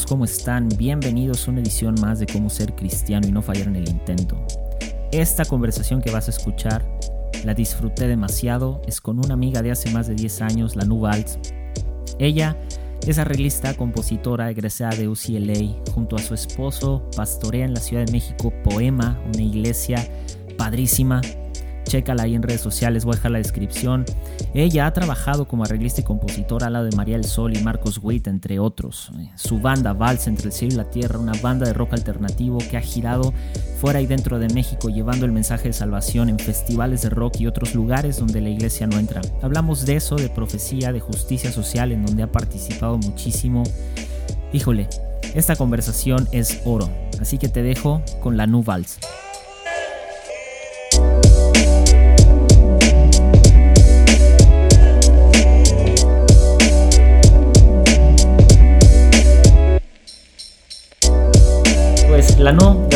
Hey, hola a todos, ¿cómo están? Bienvenidos a una edición más de cómo ser cristiano y no fallar en el intento. Esta conversación que vas a escuchar la disfruté demasiado, es con una amiga de hace más de 10 años, la Valls. Ella es arreglista, compositora, egresada de UCLA, junto a su esposo, pastorea en la Ciudad de México Poema, una iglesia padrísima Chécala ahí en redes sociales, voy a dejar la descripción. Ella ha trabajado como arreglista y compositora al lado de María del Sol y Marcos Witt, entre otros. Su banda Vals entre el cielo y la tierra, una banda de rock alternativo que ha girado fuera y dentro de México llevando el mensaje de salvación en festivales de rock y otros lugares donde la iglesia no entra. Hablamos de eso, de profecía, de justicia social en donde ha participado muchísimo. Híjole, esta conversación es oro, así que te dejo con la Nu Vals.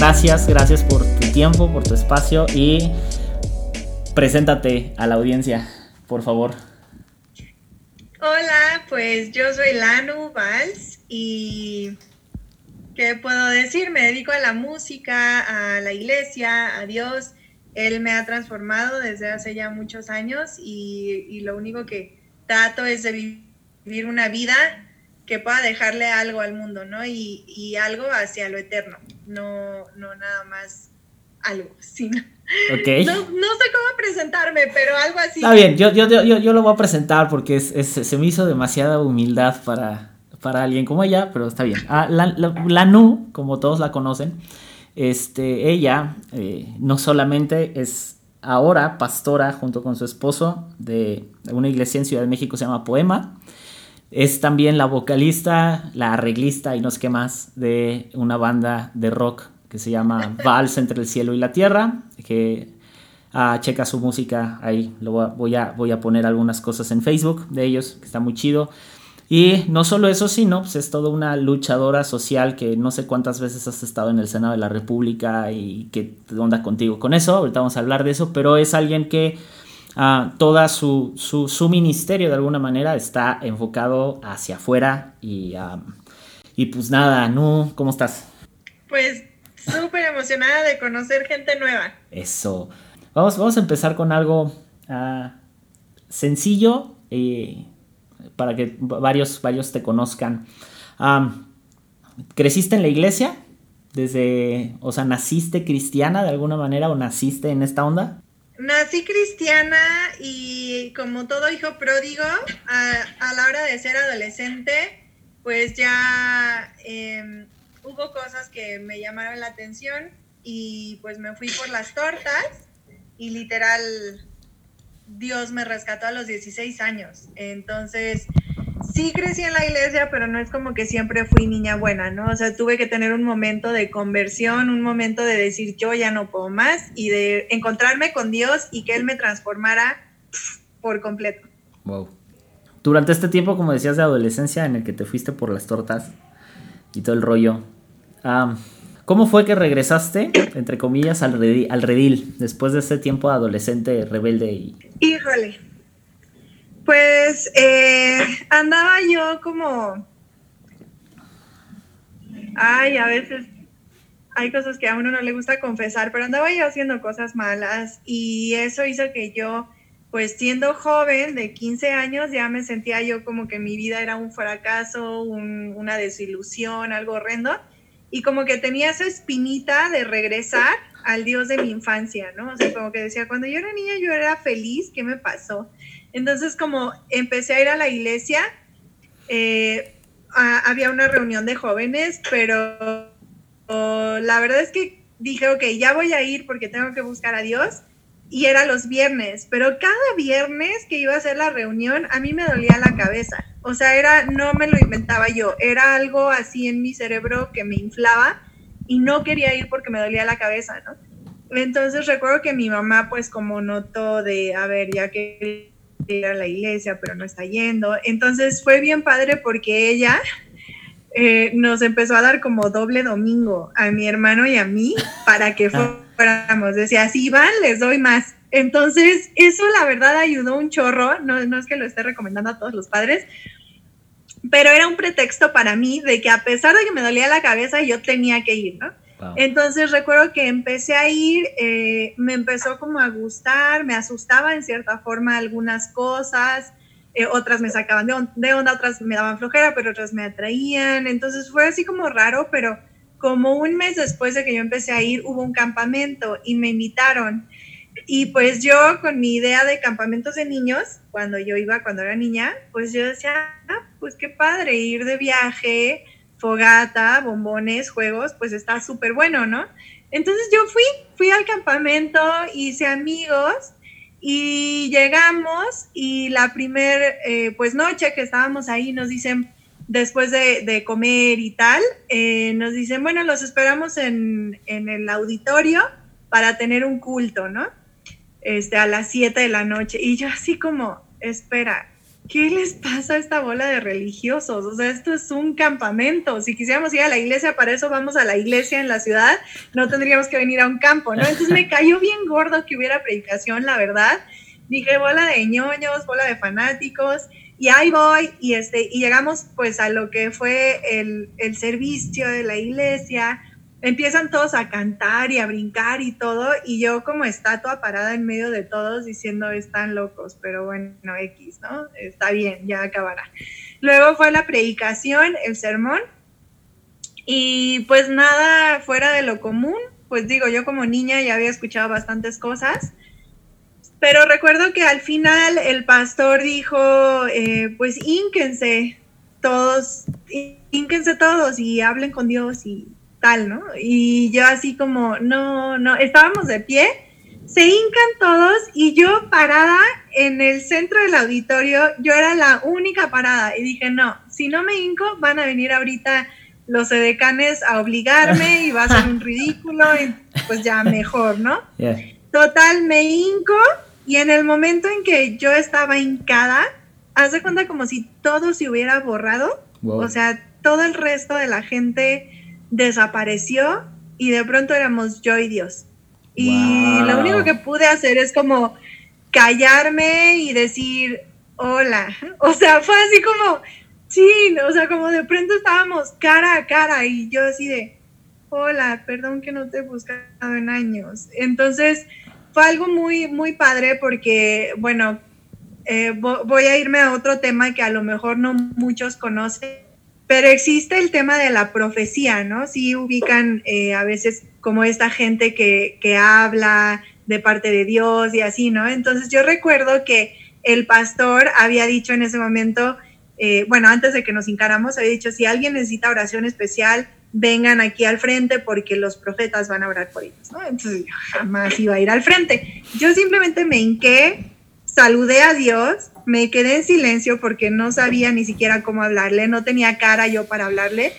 Gracias, gracias por tu tiempo, por tu espacio y preséntate a la audiencia, por favor. Hola, pues yo soy Lanu Valls y ¿qué puedo decir? Me dedico a la música, a la iglesia, a Dios. Él me ha transformado desde hace ya muchos años y, lo único que trato es de vivir una vida que pueda dejarle algo al mundo, ¿no? Y, y algo hacia lo eterno no, no nada más algo, sino... Okay. No, sé cómo presentarme, pero algo así. Está bien, yo, yo, yo, yo lo voy a presentar porque es, se me hizo demasiada humildad para, para alguien como ella, pero está bien. Ah, la, Nu, como todos la conocen, este, ella eh, no solamente es ahora pastora junto con su esposo de una iglesia en Ciudad de México, se llama Poema, es también la vocalista, la arreglista y no sé qué más de una banda de rock que se llama Vals entre el cielo y la tierra, que ah, checa su música ahí, lo voy a, voy a poner algunas cosas en Facebook de ellos, que está muy chido. Y no solo eso, sino pues es toda una luchadora social que no sé cuántas veces has estado en el Senado de la República y qué onda contigo con eso, ahorita vamos a hablar de eso, pero es alguien que Ah, toda su, su, ministerio de alguna manera está enfocado hacia afuera y, y pues nada, ¿no? ¿Cómo estás? Pues súper emocionada de conocer gente nueva. Eso. Vamos, vamos a empezar con algo ah, sencillo eh, para que varios, varios te conozcan. ¿Creciste en la iglesia? Desde, o sea, ¿naciste cristiana de alguna manera o naciste en esta onda? Nací cristiana y como todo hijo pródigo, a, la hora de ser adolescente, pues ya em, hubo cosas que me llamaron la atención y pues me fui por las tortas y literal Dios me rescató a los 16 años. Entonces, sí crecí en la iglesia, pero no es como que siempre fui niña buena, ¿no? O sea, tuve que tener un momento de conversión, un momento de decir yo ya no puedo más y de encontrarme con Dios y que Él me transformara por completo. Wow. Durante este tiempo, como decías, de adolescencia en el que te fuiste por las tortas y todo el rollo, ¿cómo fue que regresaste, entre comillas, al redil, al redil después de ese tiempo adolescente, rebelde? Y... Híjole, pues eh, andaba yo como... Ay, a veces hay cosas que a uno no le gusta confesar, pero andaba yo haciendo cosas malas y eso hizo que yo, pues siendo joven de 15 años, ya me sentía yo como que mi vida era un fracaso, una desilusión, algo horrendo, y como que tenía esa espinita de regresar al Dios de mi infancia, ¿no? O sea, como que decía, cuando yo era niña yo era feliz, ¿qué me pasó? Entonces, como empecé a ir a la iglesia, eh, había una reunión de jóvenes, pero la verdad es que dije, ok, ya voy a ir porque tengo que buscar a Dios. Y era los viernes, pero cada viernes que iba a hacer la reunión, a mí me dolía la cabeza. O sea, era, no me lo inventaba yo, era algo así en mi cerebro que me inflaba y no quería ir porque me dolía la cabeza, ¿no? Entonces recuerdo que mi mamá, pues como notó de, a ver, ya que ir a la iglesia, pero no está yendo. Entonces fue bien padre porque ella eh, nos empezó a dar como doble domingo a mi hermano y a mí para que ah. fuéramos. Decía, si van, les doy más. Entonces, eso la verdad ayudó un chorro. No, no es que lo esté recomendando a todos los padres, pero era un pretexto para mí de que a pesar de que me dolía la cabeza, yo tenía que ir, ¿no? Entonces recuerdo que empecé a ir, eh, me empezó como a gustar, me asustaba en cierta forma algunas cosas, eh, otras me sacaban de, de, onda, otras me daban flojera, pero otras me atraían. Entonces fue así como raro, pero como un mes después de que yo empecé a ir, hubo un campamento y me invitaron. Y pues yo con mi idea de campamentos de niños, cuando yo iba, cuando era niña, pues yo decía, ah, pues qué padre ir de viaje, fogata, bombones, juegos, pues está súper bueno, ¿no? Entonces yo fui, fui al campamento, hice amigos y llegamos y la primer eh, pues noche que estábamos ahí nos dicen, después de, comer y tal, eh, nos dicen, bueno, los esperamos en, en, el auditorio para tener un culto, ¿no? Este, a las 7 de la noche. Y yo así como, espera, ¿qué les pasa a esta bola de religiosos? O sea, esto es un campamento. Si quisiéramos ir a la iglesia, para eso vamos a la iglesia en la ciudad, no tendríamos que venir a un campo, ¿no? Entonces me cayó bien gordo que hubiera predicación, la verdad. Dije, bola de ñoños, bola de fanáticos y ahí voy y, este, y llegamos pues a lo que fue el, el servicio de la iglesia, empiezan todos a cantar y a brincar y todo, y yo como estatua parada en medio de todos diciendo están locos, pero bueno, X, ¿no? Está bien, ya acabará. Luego fue la predicación, el sermón, y pues nada fuera de lo común, pues digo, yo como niña ya había escuchado bastantes cosas, pero recuerdo que al final el pastor dijo, eh, pues ínquense todos, ínquense todos y hablen con Dios y tal, ¿no? Y yo así como, no, no, estábamos de pie, se hincan todos y yo parada en el centro del auditorio, yo era la única parada y dije, no, si no me hinco, van a venir ahorita los edecanes a obligarme y va a ser un ridículo, y pues ya mejor, ¿no? Total, me hinco y en el momento en que yo estaba hincada, haz de cuenta como si todo se hubiera borrado. O sea, todo el resto de la gente desapareció y de pronto éramos yo y Dios. Y lo único que pude hacer es como callarme y decir hola. O sea, fue así como, sí, o sea, como de pronto estábamos cara a cara y yo así de, hola, perdón que no te he buscado en años. Entonces, fue algo muy, muy padre porque, bueno, eh, voy a irme a otro tema que a lo mejor no muchos conocen, pero existe el tema de la profecía, ¿no? Sí ubican eh, a veces como esta gente que, que habla de parte de Dios y así, ¿no? Entonces yo recuerdo que el pastor había dicho en ese momento, eh, bueno, antes de que nos encaramos, había dicho, si alguien necesita oración especial, vengan aquí al frente porque los profetas van a orar por ellos, ¿no? Entonces jamás iba a ir al frente. Yo simplemente me hinqué, saludé a Dios, me quedé en silencio porque no sabía ni siquiera cómo hablarle, no tenía cara yo para hablarle.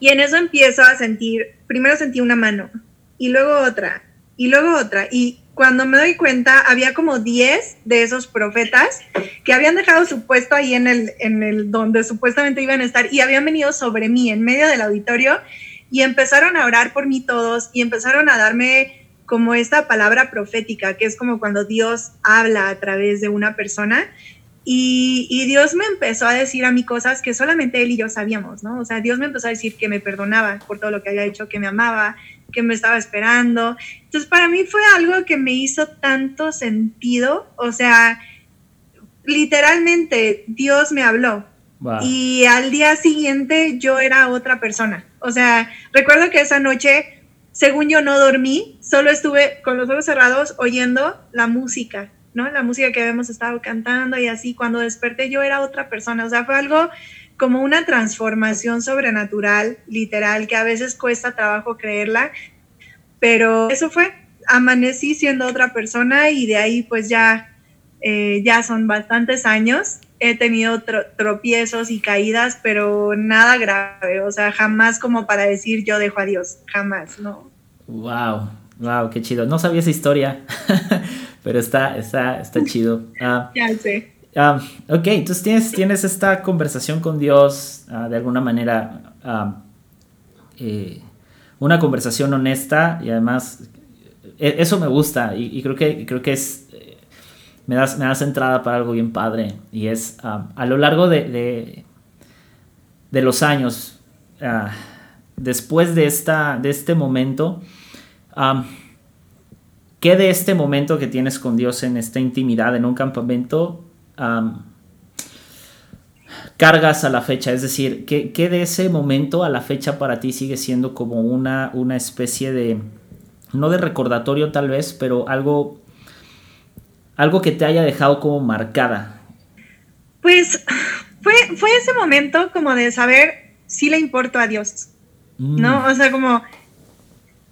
Y en eso empiezo a sentir, primero sentí una mano y luego otra y luego otra y cuando me doy cuenta, había como 10 de esos profetas que habían dejado su puesto ahí en el, en el donde supuestamente iban a estar y habían venido sobre mí en medio del auditorio y empezaron a orar por mí todos y empezaron a darme como esta palabra profética, que es como cuando Dios habla a través de una persona. Y, y, Dios me empezó a decir a mí cosas que solamente Él y yo sabíamos, ¿no? O sea, Dios me empezó a decir que me perdonaba por todo lo que había hecho, que me amaba, que me estaba esperando. Entonces, para mí fue algo que me hizo tanto sentido, o sea, literalmente Dios me habló. Y al día siguiente yo era otra persona. O sea, recuerdo que esa noche, según yo no dormí, solo estuve con los ojos cerrados oyendo la música, ¿no? La música que habíamos estado cantando y así. Cuando desperté yo era otra persona. O sea, fue algo como una transformación sobrenatural, literal, que a veces cuesta trabajo creerla, pero eso fue, amanecí siendo otra persona y de ahí pues ya, eh, ya son bastantes años. He tenido tropiezos y caídas, pero nada grave, o sea, jamás como para decir yo dejo a Dios, jamás, ¿no? Wow, wow, qué chido. No sabía esa historia, pero está, está, está chido. Ah, ya sé. Ah, ok, entonces tienes, tienes esta conversación con Dios ah, de alguna manera, eh, una conversación honesta y además e, eso me gusta y, creo que, creo que es, eh, me das, me das entrada para algo bien padre y es a lo largo de, de los años, ah, después de, esta, de este momento, ¿qué de este momento que tienes con Dios en esta intimidad, en un campamento, cargas a la fecha? Es decir, ¿qué, de ese momento a la fecha para ti sigue siendo como una, una especie de, no de recordatorio tal vez, pero algo, algo que te haya dejado como marcada? Pues fue, fue ese momento como de saber si le importo a Dios, ¿no? Mm. O sea, como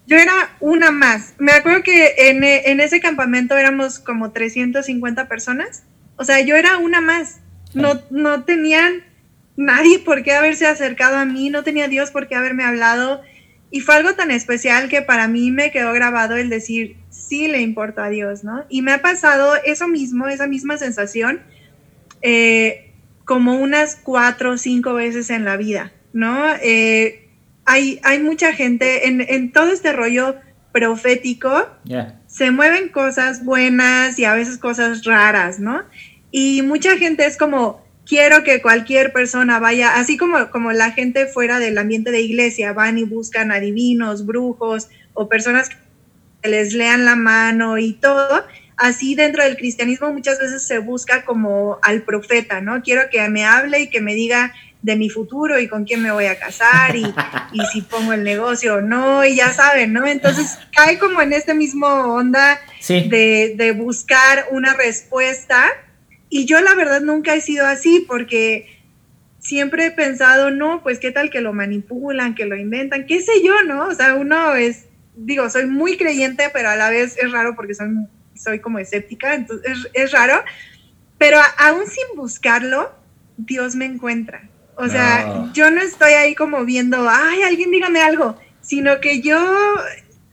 yo era una más. Me acuerdo que en, en, ese campamento éramos como 350 personas. O sea, yo era una más. No, no tenían nadie por qué haberse acercado a mí, no tenía Dios por qué haberme hablado. Y fue algo tan especial que para mí me quedó grabado el decir, sí le importa a Dios, ¿no? Y me ha pasado eso mismo, esa misma sensación, eh, como unas cuatro o cinco veces en la vida, ¿no? Eh, hay, hay mucha gente en, en, todo este rollo profético, se mueven cosas buenas y a veces cosas raras, ¿no? Y mucha gente es como, quiero que cualquier persona vaya, así como, como la gente fuera del ambiente de iglesia, van y buscan adivinos, brujos o personas que les lean la mano y todo, así dentro del cristianismo muchas veces se busca como al profeta, ¿no? Quiero que me hable y que me diga de mi futuro y con quién me voy a casar y, si pongo el negocio o no, y ya saben, ¿no? Entonces cae como en este mismo onda de, de buscar una respuesta y yo la verdad nunca he sido así porque siempre he pensado, no, pues qué tal que lo manipulan, que lo inventan, qué sé yo, ¿no? O sea, uno es, digo, soy muy creyente, pero a la vez es raro porque soy, soy como escéptica, entonces es, raro, pero aún sin buscarlo, Dios me encuentra. O sea, yo no estoy ahí como viendo, ay, alguien dígame algo, sino que yo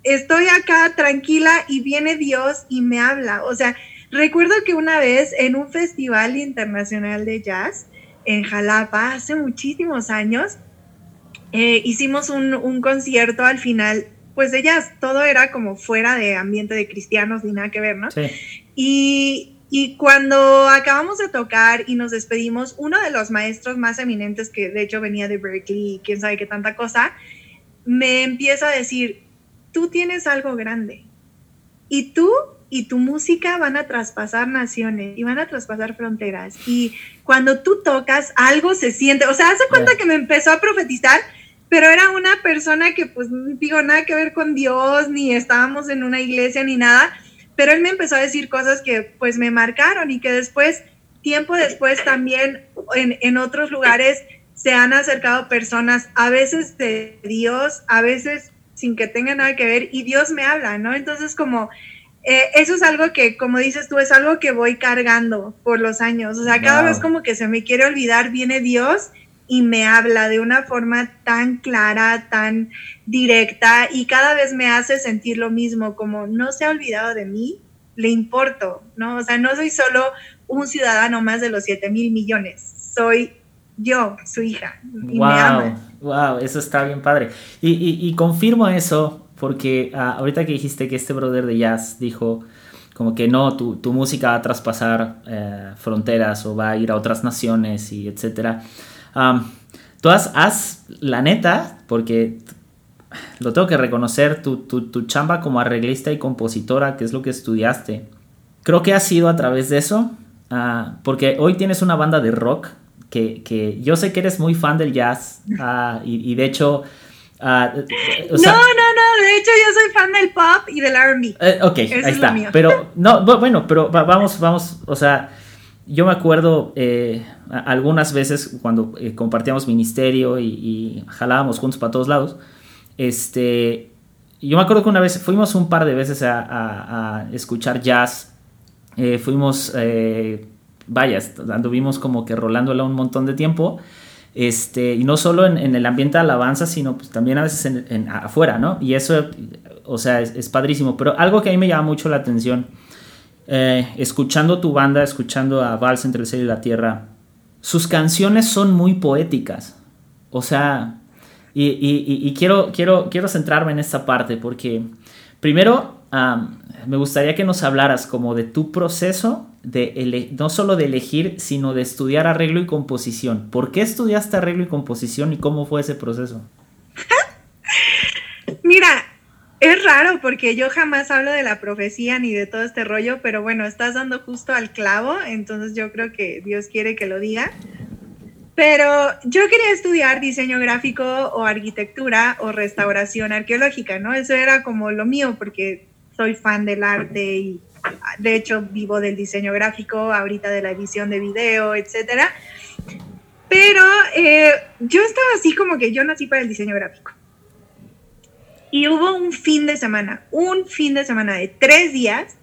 estoy acá tranquila y viene Dios y me habla. O sea, Recuerdo que una vez en un festival internacional de jazz en Jalapa, hace muchísimos años, eh, hicimos un, concierto al final, pues de jazz, todo era como fuera de ambiente de cristianos ni nada que ver, ¿no? Sí. Y, y cuando acabamos de tocar y nos despedimos, uno de los maestros más eminentes, que de hecho venía de Berkeley y quién sabe qué tanta cosa, me empieza a decir, tú tienes algo grande y tú y tu música van a traspasar naciones y van a traspasar fronteras. Y cuando tú tocas, algo se siente. O sea, hace cuenta que me empezó a profetizar, pero era una persona que, pues, digo, nada que ver con Dios, ni estábamos en una iglesia, ni nada. Pero él me empezó a decir cosas que, pues, me marcaron y que después, tiempo después, también en, en otros lugares se han acercado personas, a veces de Dios, a veces sin que tenga nada que ver, y Dios me habla, ¿no? Entonces, como eh, eso es algo que, como dices tú, es algo que voy cargando por los años. O sea, cada vez como que se me quiere olvidar, viene Dios y me habla de una forma tan clara, tan directa y cada vez me hace sentir lo mismo, como no se ha olvidado de mí, le importo, ¿no? O sea, no soy solo un ciudadano más de los 7 mil millones, soy yo, su hija. Y wow, me ama. wow, eso está bien padre. Y, y, y confirmo eso porque ah, ahorita que dijiste que este brother de jazz dijo como que no, tu, tu música va a traspasar eh, fronteras o va a ir a otras naciones y etcétera. tú has, la neta, porque lo tengo que reconocer, tu, tu, tu, chamba como arreglista y compositora, que es lo que estudiaste, creo que ha sido a través de eso, ah, porque hoy tienes una banda de rock que, que, yo sé que eres muy fan del jazz ah, y, y, de hecho Ah, no, no, no, de hecho yo soy fan del pop y del RB. Eh, ok, ahí está. Pero, no, bueno, pero vamos, vamos, o sea, yo me acuerdo eh, algunas veces cuando eh, compartíamos ministerio y, jalábamos juntos para todos lados, este, yo me acuerdo que una vez fuimos un par de veces a, escuchar jazz, fuimos, vaya, anduvimos como que rolándola un montón de tiempo. Este, y no solo en, el ambiente de alabanza, sino pues también a veces en, afuera, ¿no? Y eso, o sea, es, padrísimo. Pero algo que a mí me llama mucho la atención, eh, escuchando tu banda, escuchando a Vals entre el cielo y la tierra, sus canciones son muy poéticas. O sea, y, quiero, quiero, quiero centrarme en esta parte porque, primero, me gustaría que nos hablaras como de tu proceso de no solo de elegir, sino de estudiar arreglo y composición. ¿Por qué estudiaste arreglo y composición y cómo fue ese proceso? Mira, es raro porque yo jamás hablo de la profecía ni de todo este rollo, pero bueno, estás dando justo al clavo, entonces yo creo que Dios quiere que lo diga. Pero yo quería estudiar diseño gráfico o arquitectura o restauración arqueológica, ¿no? Eso era como lo mío porque soy fan del arte y de hecho vivo del diseño gráfico, ahorita de la edición de video, etcétera. Pero eh, yo estaba así como que yo nací para el diseño gráfico. Y hubo un fin de semana, un fin de semana de tres días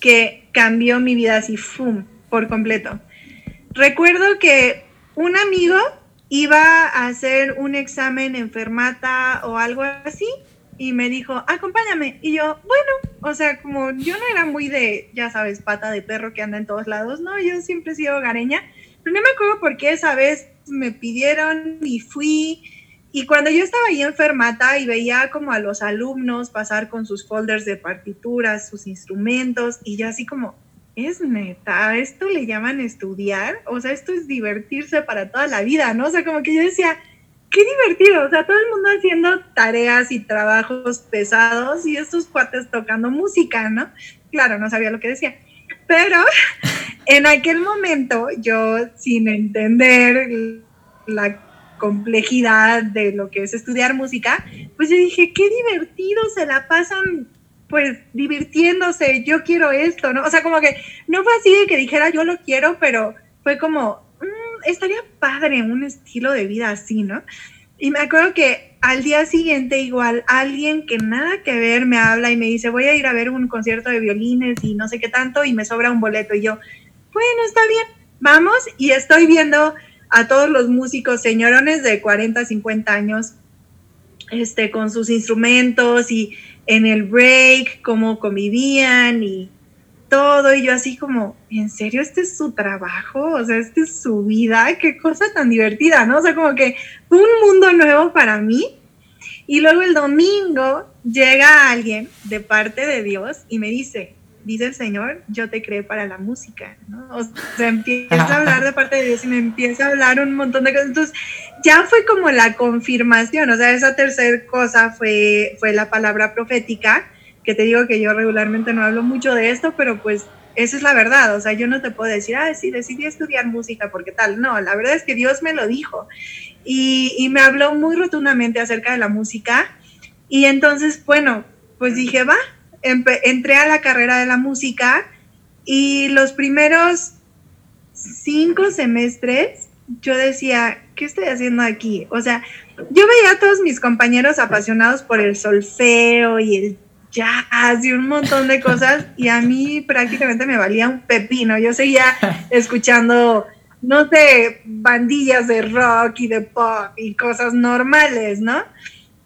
que cambió mi vida así, ¡fum!, por completo. Recuerdo que un amigo iba a hacer un examen en Fermata o algo así y me dijo, acompáñame. Y yo, bueno, o sea, como yo no era muy de, ya sabes, pata de perro que anda en todos lados, no, yo siempre he sido hogareña, pero no me acuerdo por qué esa vez me pidieron y fui. Y cuando yo estaba ahí en Fermata y veía como a los alumnos pasar con sus folders de partituras, sus instrumentos, y yo así como, es neta, esto le llaman estudiar, o sea, esto es divertirse para toda la vida, ¿no? O sea, como que yo decía, qué divertido, o sea, todo el mundo haciendo tareas y trabajos pesados y estos cuates tocando música, ¿no? Claro, no sabía lo que decía, pero en aquel momento yo, sin entender la complejidad de lo que es estudiar música, pues yo dije, qué divertido, se la pasan pues divirtiéndose, yo quiero esto, ¿no? O sea, como que no fue así de que dijera yo lo quiero, pero fue como, estaría padre un estilo de vida así, ¿no? Y me acuerdo que al día siguiente igual alguien que nada que ver me habla y me dice, voy a ir a ver un concierto de violines y no sé qué tanto y me sobra un boleto. Y yo, bueno, está bien, vamos. Y estoy viendo a todos los músicos señorones de 40, 50 años, este, con sus instrumentos y en el break, cómo convivían y todo y yo así como, ¿en serio este es su trabajo? O sea, este es su vida, qué cosa tan divertida, ¿no? O sea, como que un mundo nuevo para mí. Y luego el domingo llega alguien de parte de Dios y me dice, dice el Señor, yo te creé para la música, ¿no? O sea, empieza a hablar de parte de Dios y me empieza a hablar un montón de cosas. Entonces, ya fue como la confirmación, o sea, esa tercera cosa fue, fue la palabra profética que te digo que yo regularmente no hablo mucho de esto, pero pues esa es la verdad, o sea, yo no te puedo decir, ah, sí, decidí estudiar música porque tal, no, la verdad es que Dios me lo dijo. Y, me habló muy rotundamente acerca de la música. Y entonces, bueno, pues dije, va, entré a la carrera de la música y los primeros cinco semestres yo decía, ¿qué estoy haciendo aquí? O sea, yo veía a todos mis compañeros apasionados por el solfeo y el jazz y un montón de cosas y a mí prácticamente me valía un pepino. Yo seguía escuchando, no sé, bandillas de rock y de pop y cosas normales, ¿no?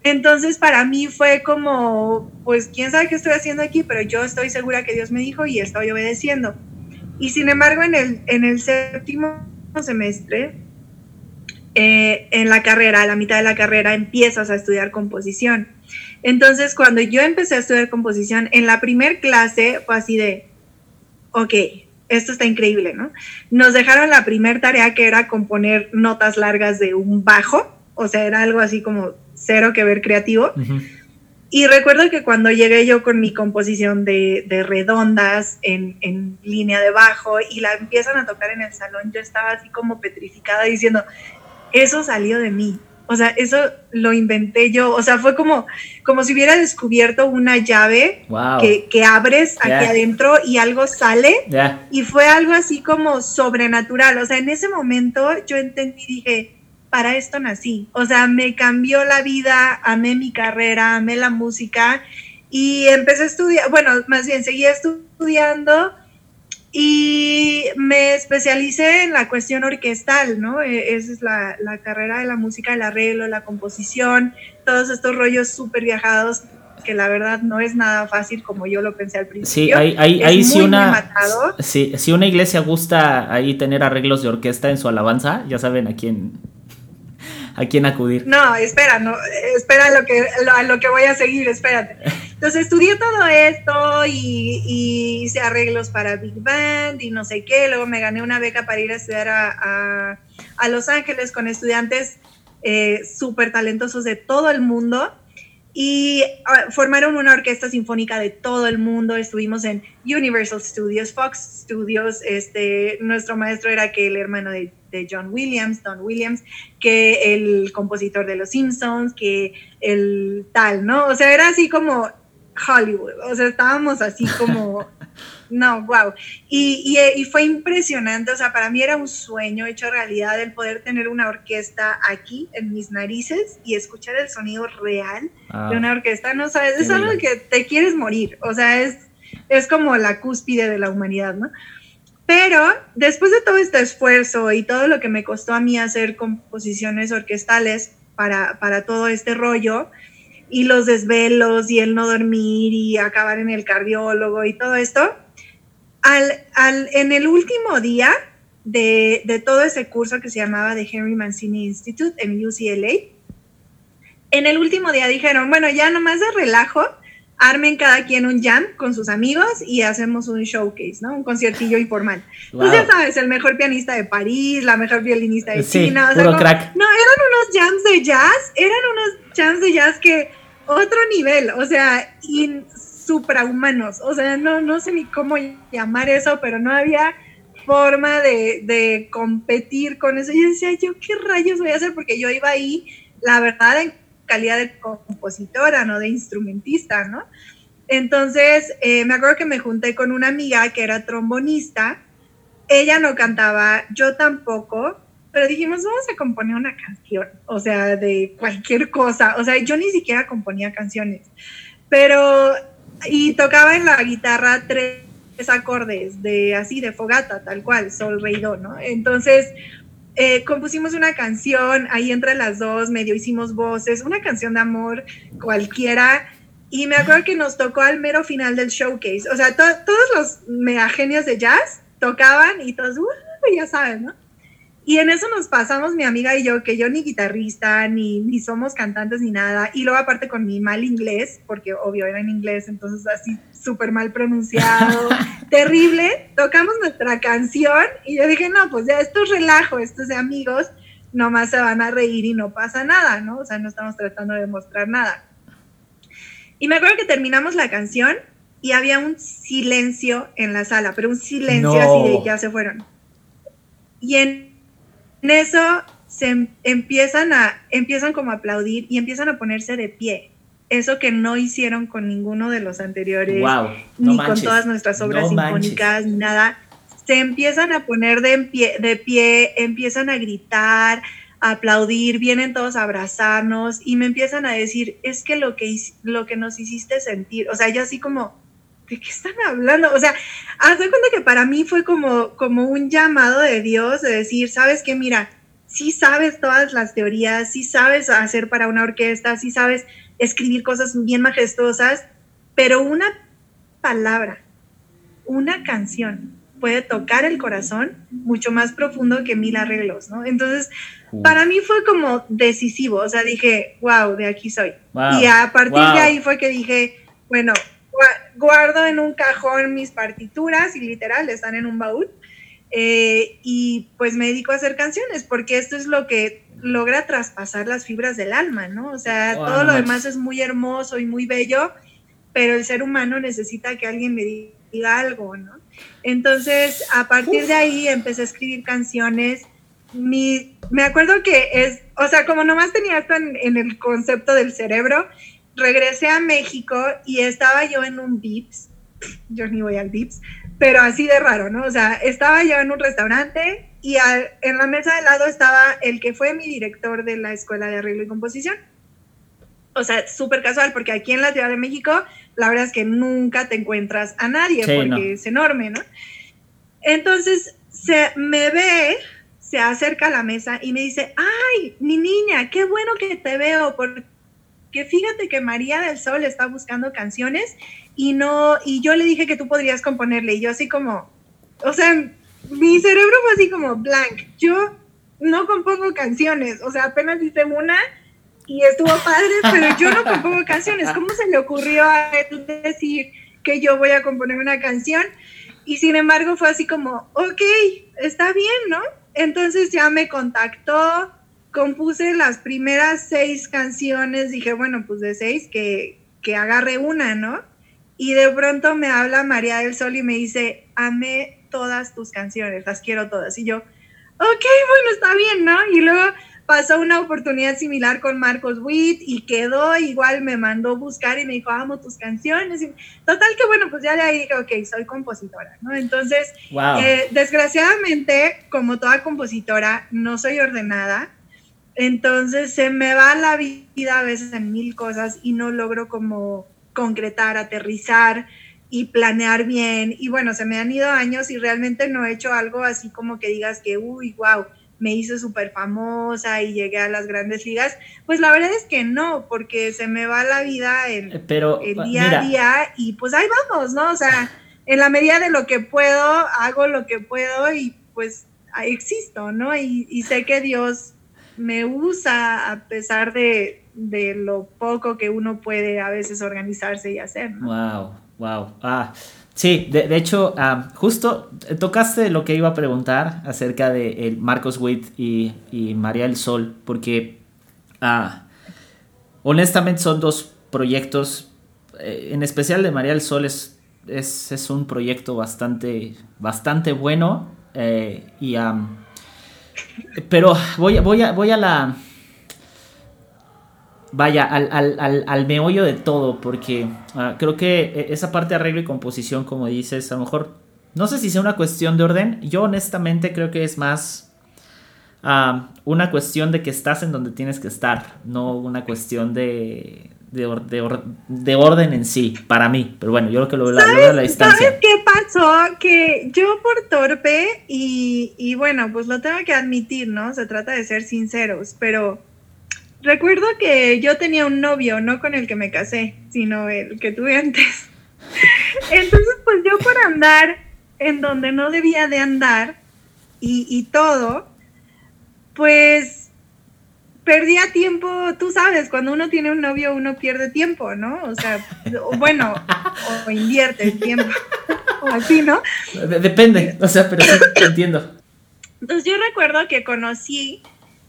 Entonces para mí fue como, pues quién sabe qué estoy haciendo aquí, pero yo estoy segura que Dios me dijo y estoy obedeciendo. Y sin embargo, en el, en el séptimo semestre, eh, en la carrera, a la mitad de la carrera, empiezas a estudiar composición. Entonces, cuando yo empecé a estudiar composición, en la primer clase fue así de, ok, esto está increíble, ¿no? Nos dejaron la primer tarea que era componer notas largas de un bajo, o sea, era algo así como cero que ver creativo. Y recuerdo que cuando llegué yo con mi composición de, redondas en, en, línea de bajo y la empiezan a tocar en el salón, yo estaba así como petrificada diciendo, eso salió de mí. O sea, eso lo inventé yo. O sea, fue como, como si hubiera descubierto una llave que, abres aquí adentro y algo sale. Y fue algo así como sobrenatural. O sea, en ese momento yo entendí, dije, para esto nací. O sea, me cambió la vida, amé mi carrera, amé la música y empecé a estudiar, bueno, más bien seguía estudiando y me especialicé en la cuestión orquestal, ¿no? E, esa es la, carrera de la música, el arreglo, la composición, todos estos rollos súper viajados que la verdad no es nada fácil como yo lo pensé al principio. Sí, ahí, sí una... Sí, si una iglesia gusta ahí tener arreglos de orquesta en su alabanza, ya saben a quién a quién acudir. No, espera, no, espera lo que, a lo que voy a seguir, espérate. Entonces estudié todo esto y, hice arreglos para Big Band y no sé qué. Luego me gané una beca para ir a estudiar a, Los Ángeles con estudiantes eh, súper talentosos de todo el mundo y ah, formaron una orquesta sinfónica de todo el mundo. Estuvimos en Universal Studios, Fox Studios. Este, nuestro maestro era que el hermano de, de, John Williams, Don Williams, que el compositor de Los Simpsons, que el tal, ¿no? O sea, era así como Hollywood. O sea, estábamos así como no, wow. Y, y, fue impresionante, o sea, para mí era un sueño hecho realidad el poder tener una orquesta aquí en mis narices y escuchar el sonido real de ah. una orquesta, no sabes, es algo que te quieres morir, o sea, es, es como la cúspide de la humanidad, ¿no? Pero después de todo este esfuerzo y todo lo que me costó a mí hacer composiciones orquestales para, para todo este rollo, y los desvelos y el no dormir y acabar en el cardiólogo y todo esto, al, en el último día de, todo ese curso que se llamaba The Henry Mancini Institute en UCLA, en el último día dijeron, bueno, ya nomás de relajo, armen cada quien un jam con sus amigos y hacemos un showcase, ¿no? Un conciertillo informal. Pues ya sabes, el mejor pianista de París, la mejor violinista de China. No, eran unos jams de jazz, eran unos jams de jazz que otro nivel, o sea, suprahumanos. O sea, no, no sé ni cómo llamar eso, pero no había forma de, competir con eso. Y decía, yo qué rayos voy a hacer, porque yo iba ahí, la verdad, en calidad de compositora, no de instrumentista, ¿no? Entonces, eh, me acuerdo que me junté con una amiga que era trombonista. Ella no cantaba, yo tampoco, pero dijimos, vamos a componer una canción, o sea, de cualquier cosa. O sea, yo ni siquiera componía canciones, pero y tocaba en la guitarra tres acordes de así de fogata tal cual sol rey do no entonces eh, compusimos una canción ahí entre las dos medio hicimos voces una canción de amor cualquiera y me acuerdo que nos tocó al mero final del showcase o sea todos los megagenios de jazz tocaban y todos uh, ya saben no y en eso nos pasamos mi amiga y yo, que yo ni guitarrista, ni, ni somos cantantes, ni nada. Y luego aparte con mi mal inglés, porque obvio era en inglés, entonces así súper mal pronunciado, terrible. Tocamos nuestra canción y yo dije, no, pues ya esto es relajo, esto es de amigos, nomás se van a reír y no pasa nada, ¿no? O sea, no estamos tratando de demostrar nada. Y me acuerdo que terminamos la canción y había un silencio en la sala, pero un silencio así de ya se fueron. Y en en eso se em, empiezan a, empiezan como a aplaudir y empiezan a ponerse de pie. Eso que no hicieron con ninguno de los anteriores, ni con todas nuestras obras sinfónicas, ni nada. Se empiezan a poner de pie, de pie, empiezan a gritar, a aplaudir, vienen todos a abrazarnos y me empiezan a decir, es que lo que, lo que nos hiciste sentir, o sea, yo así como, ¿de qué están hablando? O sea, haz de cuenta que para mí fue como, como un llamado de Dios de decir, sabes qué, mira, sí sabes todas las teorías, sí sabes hacer para una orquesta, sí sabes escribir cosas bien majestuosas, pero una palabra, una canción puede tocar el corazón mucho más profundo que mil arreglos, ¿no? Entonces, para mí fue como decisivo, o sea, dije, wow, de aquí soy. Y a partir de ahí fue que dije, bueno, guardo en un cajón mis partituras y literal están en un baúl. Eh, y pues me dedico a hacer canciones porque esto es lo que logra traspasar las fibras del alma, ¿no? O sea, todo lo demás es muy hermoso y muy bello, pero el ser humano necesita que alguien me diga algo, ¿no? Entonces, a partir de ahí empecé a escribir canciones. Mi, me acuerdo que es, o sea, como nomás tenía esto en, en el concepto del cerebro, regresé a México y estaba yo en un Vips, yo ni voy al Vips, pero así de raro, ¿no? O sea, estaba yo en un restaurante y en la mesa de lado estaba el que fue mi director de la Escuela de Arreglo y Composición. O sea, súper casual, porque aquí en la Ciudad de México, la verdad es que nunca te encuentras a nadie, porque es enorme, ¿no? Entonces, se me ve, se acerca a la mesa y me dice, ay, mi niña, qué bueno que te veo, porque que fíjate que María del Sol está buscando canciones y no, y yo le dije que tú podrías componerle, y yo así como, o sea, mi cerebro fue así como blank, yo no compongo canciones, o sea, apenas hice una y estuvo padre, pero yo no compongo canciones. ¿Cómo se le ocurrió a él decir que yo voy a componer una canción? Y sin embargo fue así como, ok, está bien, ¿no? Entonces ya me contactó, compuse las primeras seis canciones, dije, bueno, pues de seis que, que agarre una, ¿no? Y de pronto me habla María del Sol y me dice, amé todas tus canciones, las quiero todas. Y yo, ok, bueno, está bien, ¿no? Y luego pasó una oportunidad similar con Marcos Witt y quedó, igual me mandó buscar y me dijo, amo tus canciones. total que bueno, pues ya de ahí dije, ok, soy compositora, ¿no? Entonces, eh, desgraciadamente, como toda compositora, no soy ordenada. Entonces se me va la vida a veces en mil cosas y no logro como concretar, aterrizar y planear bien. Y bueno, se me han ido años y realmente no he hecho algo así como que digas que, uy, wow, me hice súper famosa y llegué a las grandes ligas. Pues la verdad es que no, porque se me va la vida el, eh, Pero, el día a día y pues ahí vamos, ¿no? O sea, en la medida de lo que puedo, hago lo que puedo y pues existo, ¿no? Y, y sé que Dios me usa a pesar de, de, lo poco que uno puede a veces organizarse y hacer. Wow, wow. Ah, Sí, de, hecho, ah, justo tocaste lo que iba a preguntar acerca de el Marcos Witt y, María del Sol, porque ah, honestamente son dos proyectos, eh, en especial de María del Sol es, es, un proyecto bastante, bastante bueno, eh, y, pero voy, voy, a, voy a la vaya, al, al, al, meollo de todo, porque ah, creo que e, esa parte de arreglo y composición, como dices, a lo mejor, no sé si sea una cuestión de orden, yo honestamente creo que es más ah, una cuestión de que estás en donde tienes que estar, no una cuestión de, de, orden en sí, para mí, pero bueno, yo creo que lo veo a la distancia. ¿Sabes qué pasó? Que yo por torpe, y, y bueno, pues lo tengo que admitir, ¿no? Se trata de ser sinceros, pero Recuerdo que yo tenía un novio, no con el que me casé, sino el que tuve antes. Entonces, pues yo por andar en donde no debía de andar y, todo, pues perdía tiempo, tú sabes, cuando uno tiene un novio uno pierde tiempo, ¿no? O sea, bueno, o, invierte el tiempo, o así, ¿no? Depende, o sea, pero sí, entiendo. Entonces yo recuerdo que conocí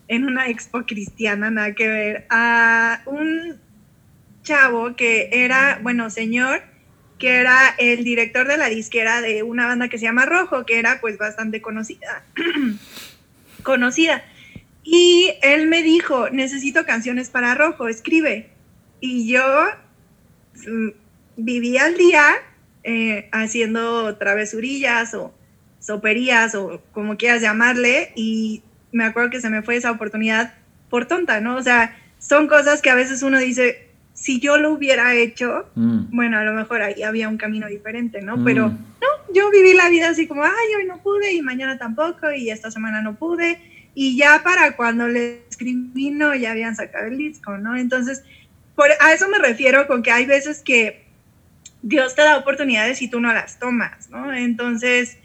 en una expo cristiana, nada que ver, a un chavo que era, bueno, señor, que era el director de la disquera de una banda que se llama Rojo, que era pues bastante conocida. conocida. Y él me dijo, necesito canciones para Rojo, escribe. Y yo mm, vivía al día eh, haciendo travesurillas o soperías o como quieras llamarle y me acuerdo que se me fue esa oportunidad por tonta, ¿no? O sea, son cosas que a veces uno dice, si yo lo hubiera hecho, mm. bueno, a lo mejor ahí había un camino diferente, ¿no? Mm. Pero no, yo viví la vida así como, ay, hoy no pude y mañana tampoco y esta semana no pude. Y ya para cuando le escribí, no, ya habían sacado el disco, ¿no? Entonces, por, a eso me refiero con que hay veces que Dios te da oportunidades y tú no las tomas, ¿no? Entonces,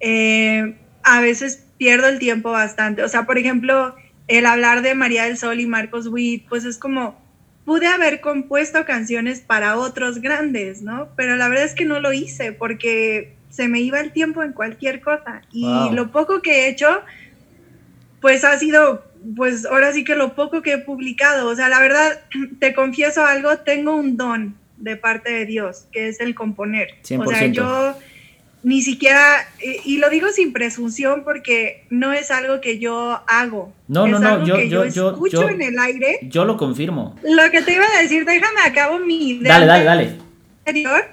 eh, a veces pierdo el tiempo bastante. O sea, por ejemplo, el hablar de María del Sol y Marcos Witt, pues es como, pude haber compuesto canciones para otros grandes, ¿no? Pero la verdad es que no lo hice porque se me iba el tiempo en cualquier cosa. Y lo poco que he hecho, pues ha sido, pues ahora sí que lo poco que he publicado. O sea, la verdad, te confieso algo, tengo un don de parte de Dios, que es el componer. O sea, yo ni siquiera, y, lo digo sin presunción porque no es algo que yo hago. No, no, no, yo, yo, yo, escucho en el aire. Yo lo confirmo. Lo que te iba a decir, déjame acabo mi idea. Dale, dale, dale.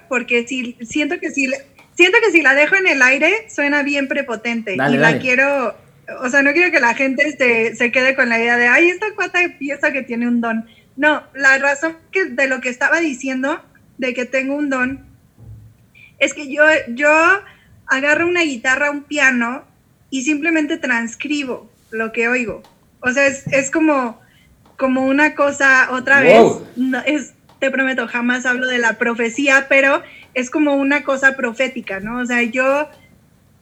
Porque si, siento que si, siento que si la dejo en el aire suena bien prepotente. y la quiero, o sea, no quiero que la gente se, se quede con la idea de, ay, esta cuata piensa que tiene un don. No, la razón que de lo que estaba diciendo, de que tengo un don, es que yo, yo agarro una guitarra, un piano y simplemente transcribo lo que oigo. O sea, es, como, como una cosa, otra vez, es, te prometo, jamás hablo de la profecía, pero es como una cosa profética, ¿no? O sea, yo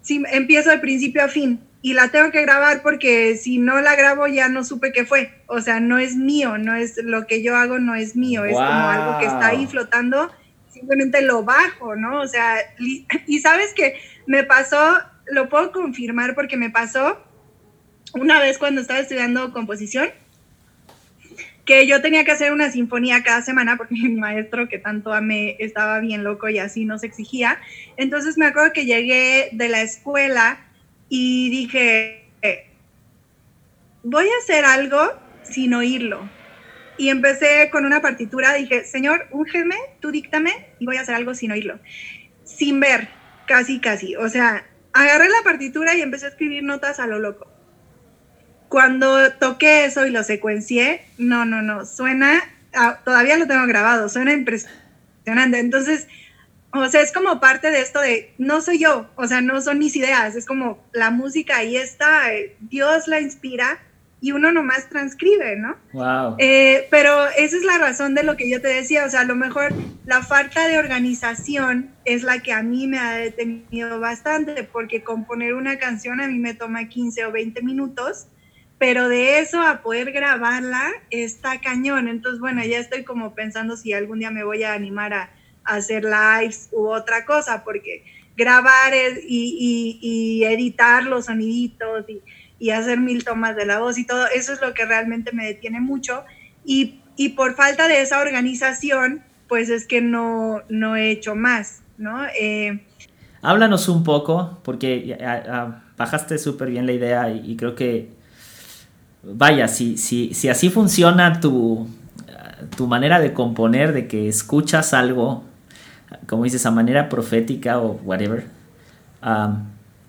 empiezo de principio a fin y la tengo que grabar porque si no la grabo ya no supe qué fue. O sea, no es mío, no es lo que yo hago, no es mío, es como algo que está ahí flotando, simplemente lo bajo, ¿no? O sea, y sabes que me pasó, lo puedo confirmar porque me pasó una vez cuando estaba estudiando composición, que yo tenía que hacer una sinfonía cada semana porque mi maestro que tanto amé estaba bien loco y así nos exigía. Entonces me acuerdo que llegué de la escuela y dije, voy a hacer algo sin oírlo. Y empecé con una partitura, dije, Señor, úngeme, tú díctame y voy a hacer algo sin oírlo. Sin ver, casi, casi. O sea, agarré la partitura y empecé a escribir notas a lo loco. Cuando toqué eso y lo secuencié, no, no, no, suena, ah, todavía lo tengo grabado, suena impresionante. Entonces, o sea, es como parte de esto de, no soy yo, o sea, no son mis ideas, es como la música ahí está, eh, Dios la inspira y uno nomás transcribe, ¿no? Wow. Eh, pero esa es la razón de lo que yo te decía, o sea, a lo mejor la falta de organización es la que a mí me ha detenido bastante, porque componer una canción a mí me toma 15 o 20 minutos, pero de eso a poder grabarla está cañón. Entonces, bueno, ya estoy como pensando si algún día me voy a animar a hacer lives u otra cosa, porque grabar y, editar los soniditos y, hacer mil tomas de la voz y todo, eso es lo que realmente me detiene mucho. Y, por falta de esa organización, pues es que no, no he hecho más, ¿no? Eh, Háblanos un poco, porque bajaste súper bien la idea y, creo que, vaya, si, si, si así funciona tu, tu manera de componer, de que escuchas algo como dices, a manera profética o whatever.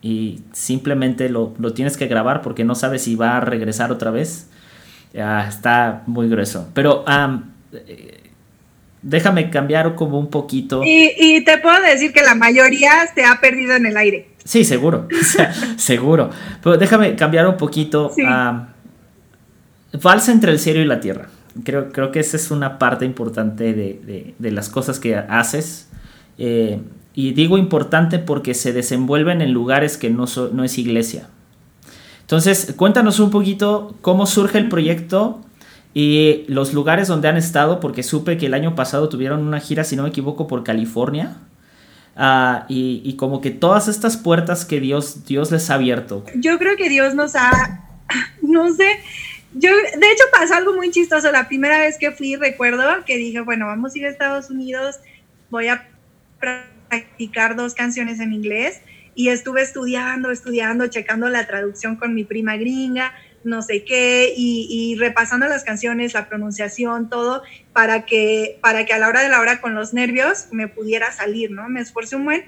y simplemente lo, tienes que grabar porque no sabes si va a regresar otra vez. está muy grueso. Pero eh, déjame cambiar como un poquito. Y, te puedo decir que la mayoría se ha perdido en el aire. Sí, seguro, seguro. Pero déjame cambiar un poquito. falsa entre el cielo y la tierra. Creo, creo que esa es una parte importante de, de las cosas que haces. Eh, y digo importante porque se desenvuelven en lugares que no, no es iglesia. Entonces, cuéntanos un poquito cómo surge el proyecto y los lugares donde han estado, porque supe que el año pasado tuvieron una gira, si no me equivoco, por California. Ah, y, como que todas estas puertas que Dios, Dios les ha abierto. Yo creo que Dios nos ha, no sé, yo, de hecho pasó algo muy chistoso. La primera vez que fui, recuerdo que dije, bueno, vamos a ir a Estados Unidos, voy a practicar dos canciones en inglés y estuve estudiando, estudiando, checando la traducción con mi prima gringa, no sé qué, y, repasando las canciones, la pronunciación, todo, para que, para que a la hora de la hora con los nervios me pudiera salir, ¿no? Me esforcé un buen.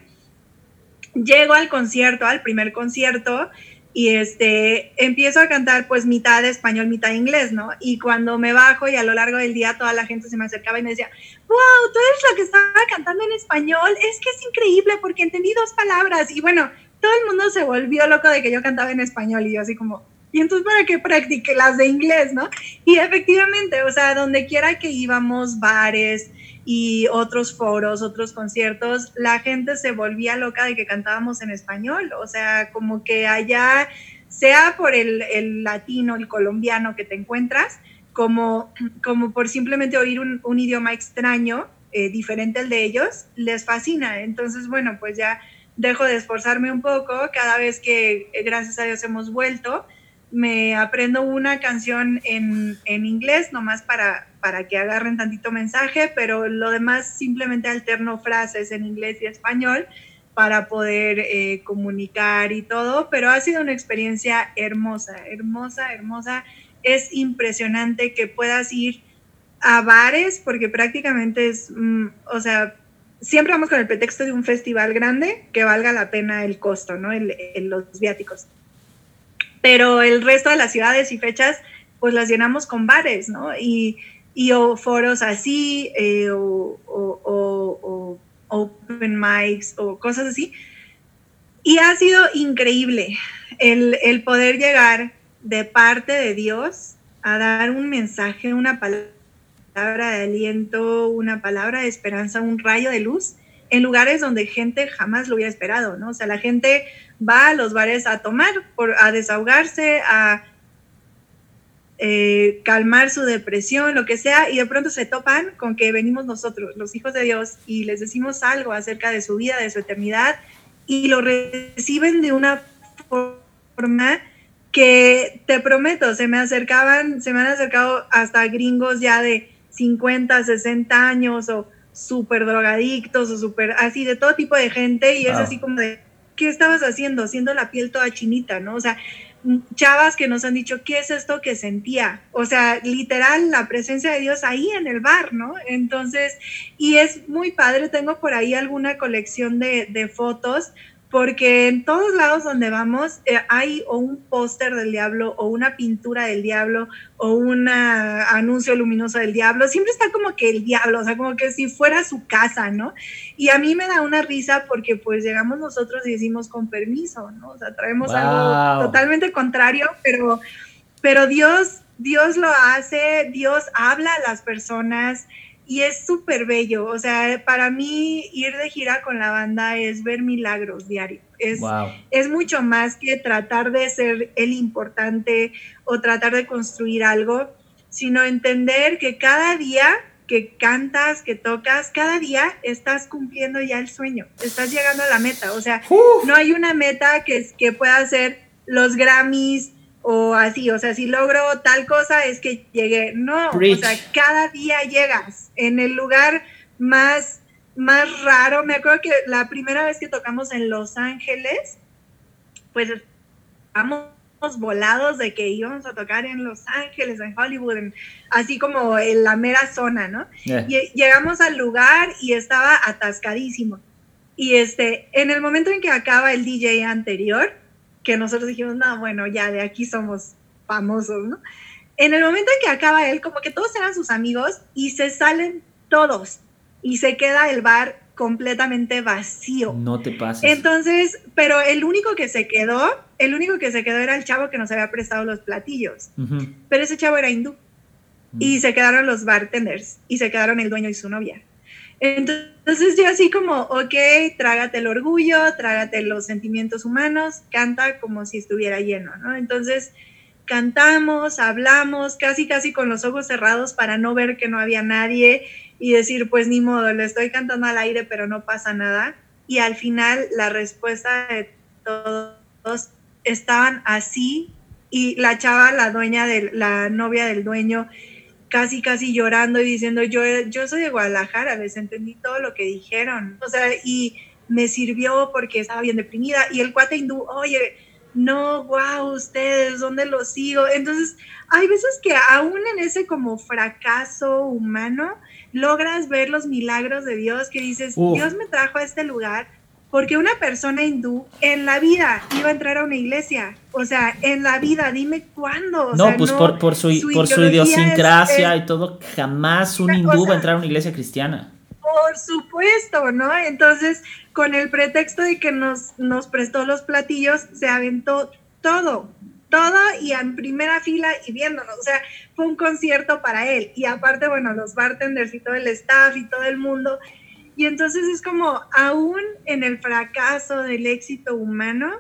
Llego al concierto, al primer concierto, y este, empiezo a cantar pues mitad de español, mitad inglés, ¿no? Y cuando me bajo y a lo largo del día toda la gente se me acercaba y me decía, wow, tú eres la que estaba cantando en español, es que es increíble porque entendí dos palabras y bueno, todo el mundo se volvió loco de que yo cantaba en español y yo así como, y entonces para qué practique las de inglés, ¿no? Y efectivamente, o sea, donde quiera que íbamos, bares, y otros foros, otros conciertos, la gente se volvía loca de que cantábamos en español, o sea, como que allá, sea por el, latino, el colombiano que te encuentras, como, como por simplemente oír un, idioma extraño, eh, diferente al de ellos, les fascina. Entonces, bueno, pues ya dejo de esforzarme un poco cada vez que, eh, gracias a Dios, hemos vuelto me aprendo una canción en, en, inglés, nomás para, para que agarren tantito mensaje, pero lo demás simplemente alterno frases en inglés y español para poder eh, comunicar y todo, pero ha sido una experiencia hermosa, hermosa, hermosa. Es impresionante que puedas ir a bares, porque prácticamente es, mm, o sea, siempre vamos con el pretexto de un festival grande que valga la pena el costo, ¿no? El, los viáticos pero el resto de las ciudades y fechas, pues las llenamos con bares, ¿no? Y, o foros así, eh, o, open mics, o cosas así. Y ha sido increíble el poder llegar de parte de Dios a dar un mensaje, una palabra de aliento, una palabra de esperanza, un rayo de luz en lugares donde gente jamás lo hubiera esperado, ¿no? O sea, la gente va a los bares a tomar, por, a desahogarse, a eh, calmar su depresión, lo que sea, y de pronto se topan con que venimos nosotros, los hijos de Dios, y les decimos algo acerca de su vida, de su eternidad, y lo reciben de una forma que te prometo, se me acercaban, se me han acercado hasta gringos ya de 50, 60 años o súper drogadictos o súper así de todo tipo de gente y es así como de, ¿qué estabas haciendo? Haciendo la piel toda chinita, ¿no? O sea, chavas que nos han dicho, ¿qué es esto que sentía? O sea, literal, la presencia de Dios ahí en el bar, ¿no? Entonces, y es muy padre, tengo por ahí alguna colección de, de fotos porque en todos lados donde vamos eh, hay o un póster del diablo o una pintura del diablo o un anuncio luminoso del diablo, siempre está como que el diablo, o sea, como que si fuera su casa, ¿no? Y a mí me da una risa porque pues llegamos nosotros y decimos con permiso, ¿no? O sea, traemos algo totalmente contrario, pero, pero Dios, Dios lo hace, Dios habla a las personas y es súper bello. O sea, para mí ir de gira con la banda es ver milagros diarios. Es, es mucho más que tratar de ser el importante o tratar de construir algo, sino entender que cada día que cantas, que tocas, cada día estás cumpliendo ya el sueño, estás llegando a la meta. O sea, no hay una meta que, que pueda ser los Grammys, o así, o sea, si logro tal cosa es que llegué. No, o sea, cada día llegas en el lugar más, más raro. Me acuerdo que la primera vez que tocamos en Los Ángeles, pues estamos volados de que íbamos a tocar en Los Ángeles, en Hollywood, así como en la mera zona, ¿no? Y llegamos al lugar y estaba atascadísimo. Y este, en el momento en que acaba el DJ anterior, que nosotros dijimos, no, bueno, ya de aquí somos famosos, ¿no? En el momento en que acaba él, como que todos eran sus amigos y se salen todos y se queda el bar completamente vacío. No te pases. Entonces, pero el único que se quedó, el único que se quedó era el chavo que nos había prestado los platillos. Pero ese chavo era hindú. Y se quedaron los bartenders y se quedaron el dueño y su novia. Entonces yo así como, ok, trágate el orgullo, trágate los sentimientos humanos, canta como si estuviera lleno, ¿no? Entonces cantamos, hablamos, casi casi con los ojos cerrados para no ver que no había nadie y decir, pues ni modo, le estoy cantando al aire, pero no pasa nada. Y al final la respuesta de todos estaban así y la chava, la dueña de la novia del dueño, casi, casi llorando y diciendo, yo, yo soy de Guadalajara, les entendí todo lo que dijeron. O sea, y me sirvió porque estaba bien deprimida. Y el cuate hindú, oye, no, wow, ustedes, ¿dónde los sigo? Entonces, hay veces que aún en ese como fracaso humano, logras ver los milagros de Dios, que dices, Dios me trajo a este lugar porque una persona hindú en la vida iba a entrar a una iglesia. O sea, en la vida, dime cuándo. no, pues por, por, su, por su idiosincrasia y todo, jamás un hindú va a entrar a una iglesia cristiana. Por supuesto, ¿no? Entonces, con el pretexto de que nos, nos prestó los platillos, se aventó todo, todo y en primera fila y viéndonos. O sea, fue un concierto para él. Y aparte, bueno, los bartenders y todo el staff y todo el mundo y entonces es como, aún en el fracaso del éxito humano,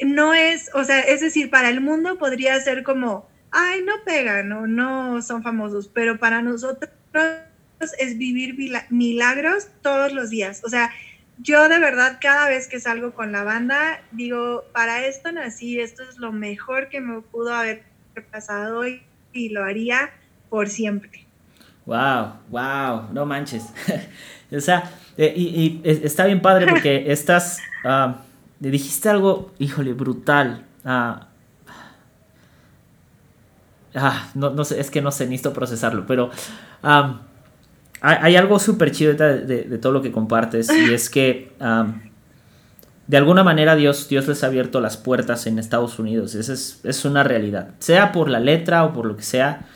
no es, o sea, es decir, para el mundo podría ser como, ay, no pegan o no son famosos, pero para nosotros es vivir milagros todos los días. O sea, yo de verdad cada vez que salgo con la banda, digo, para esto nací, esto es lo mejor que me pudo haber pasado hoy y lo haría por siempre. Wow, wow, no manches. O sea, eh, y, está bien padre porque estás, uh, dijiste algo, híjole, brutal. Ah, ah, no, no, sé, es que no sé, necesito procesarlo, pero hay, algo súper chido de, todo lo que compartes y es que de alguna manera Dios, Dios les ha abierto las puertas en Estados Unidos. Esa es, es, una realidad. Sea por la letra o por lo que sea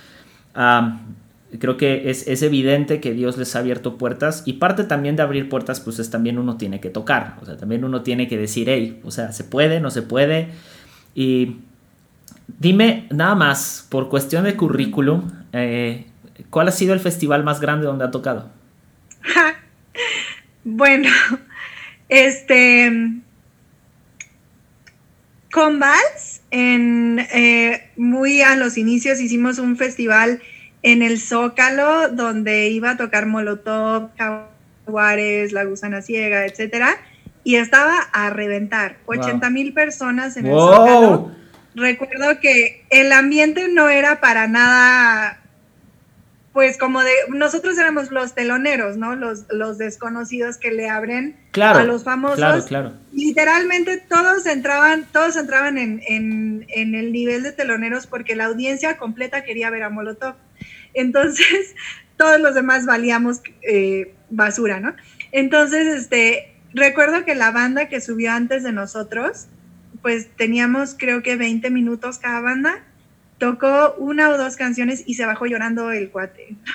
creo que es, evidente que Dios les ha abierto puertas y parte también de abrir puertas pues es también uno tiene que tocar, o sea, también uno tiene que decir, hey, o sea, se puede, no se puede. Y dime nada más, por cuestión de currículum, eh, ¿cuál ha sido el festival más grande donde ha tocado? bueno, este, con Vals, en, eh, muy a los inicios hicimos un festival en el Zócalo donde iba a tocar Molotov, Jaguares, La Gusana Ciega, etcétera, y estaba a reventar, 80 mil personas en el Zócalo. Recuerdo que el ambiente no era para nada pues como de, nosotros éramos los teloneros, ¿no? Los, los desconocidos que le abren a los famosos. Claro, claro. Literalmente todos entraban, todos entraban en, el nivel de teloneros porque la audiencia completa quería ver a Molotov. Entonces, todos los demás valíamos eh, basura, ¿no? Entonces, este, recuerdo que la banda que subió antes de nosotros, pues teníamos creo que 20 minutos cada banda tocó una o dos canciones y se bajó llorando el cuate.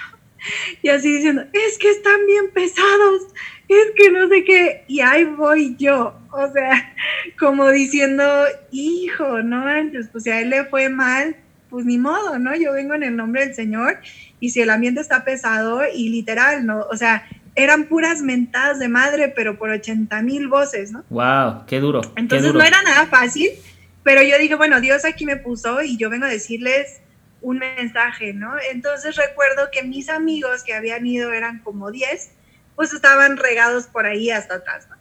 Y así diciendo, es que están bien pesados, es que no sé qué, y ahí voy yo, o sea, como diciendo, hijo, no antes, pues si a él le fue mal, pues ni modo, ¿no? Yo vengo en el nombre del Señor y si el ambiente está pesado y literal, ¿no? O sea, eran puras mentadas de madre, pero por 80 mil voces, ¿no? ¡Wow! ¡Qué duro! Entonces no era nada fácil pero yo dije, bueno, Dios aquí me puso y yo vengo a decirles un mensaje, ¿no? Entonces recuerdo que mis amigos que habían ido eran como 10, pues estaban regados por ahí hasta atrás, ¿no?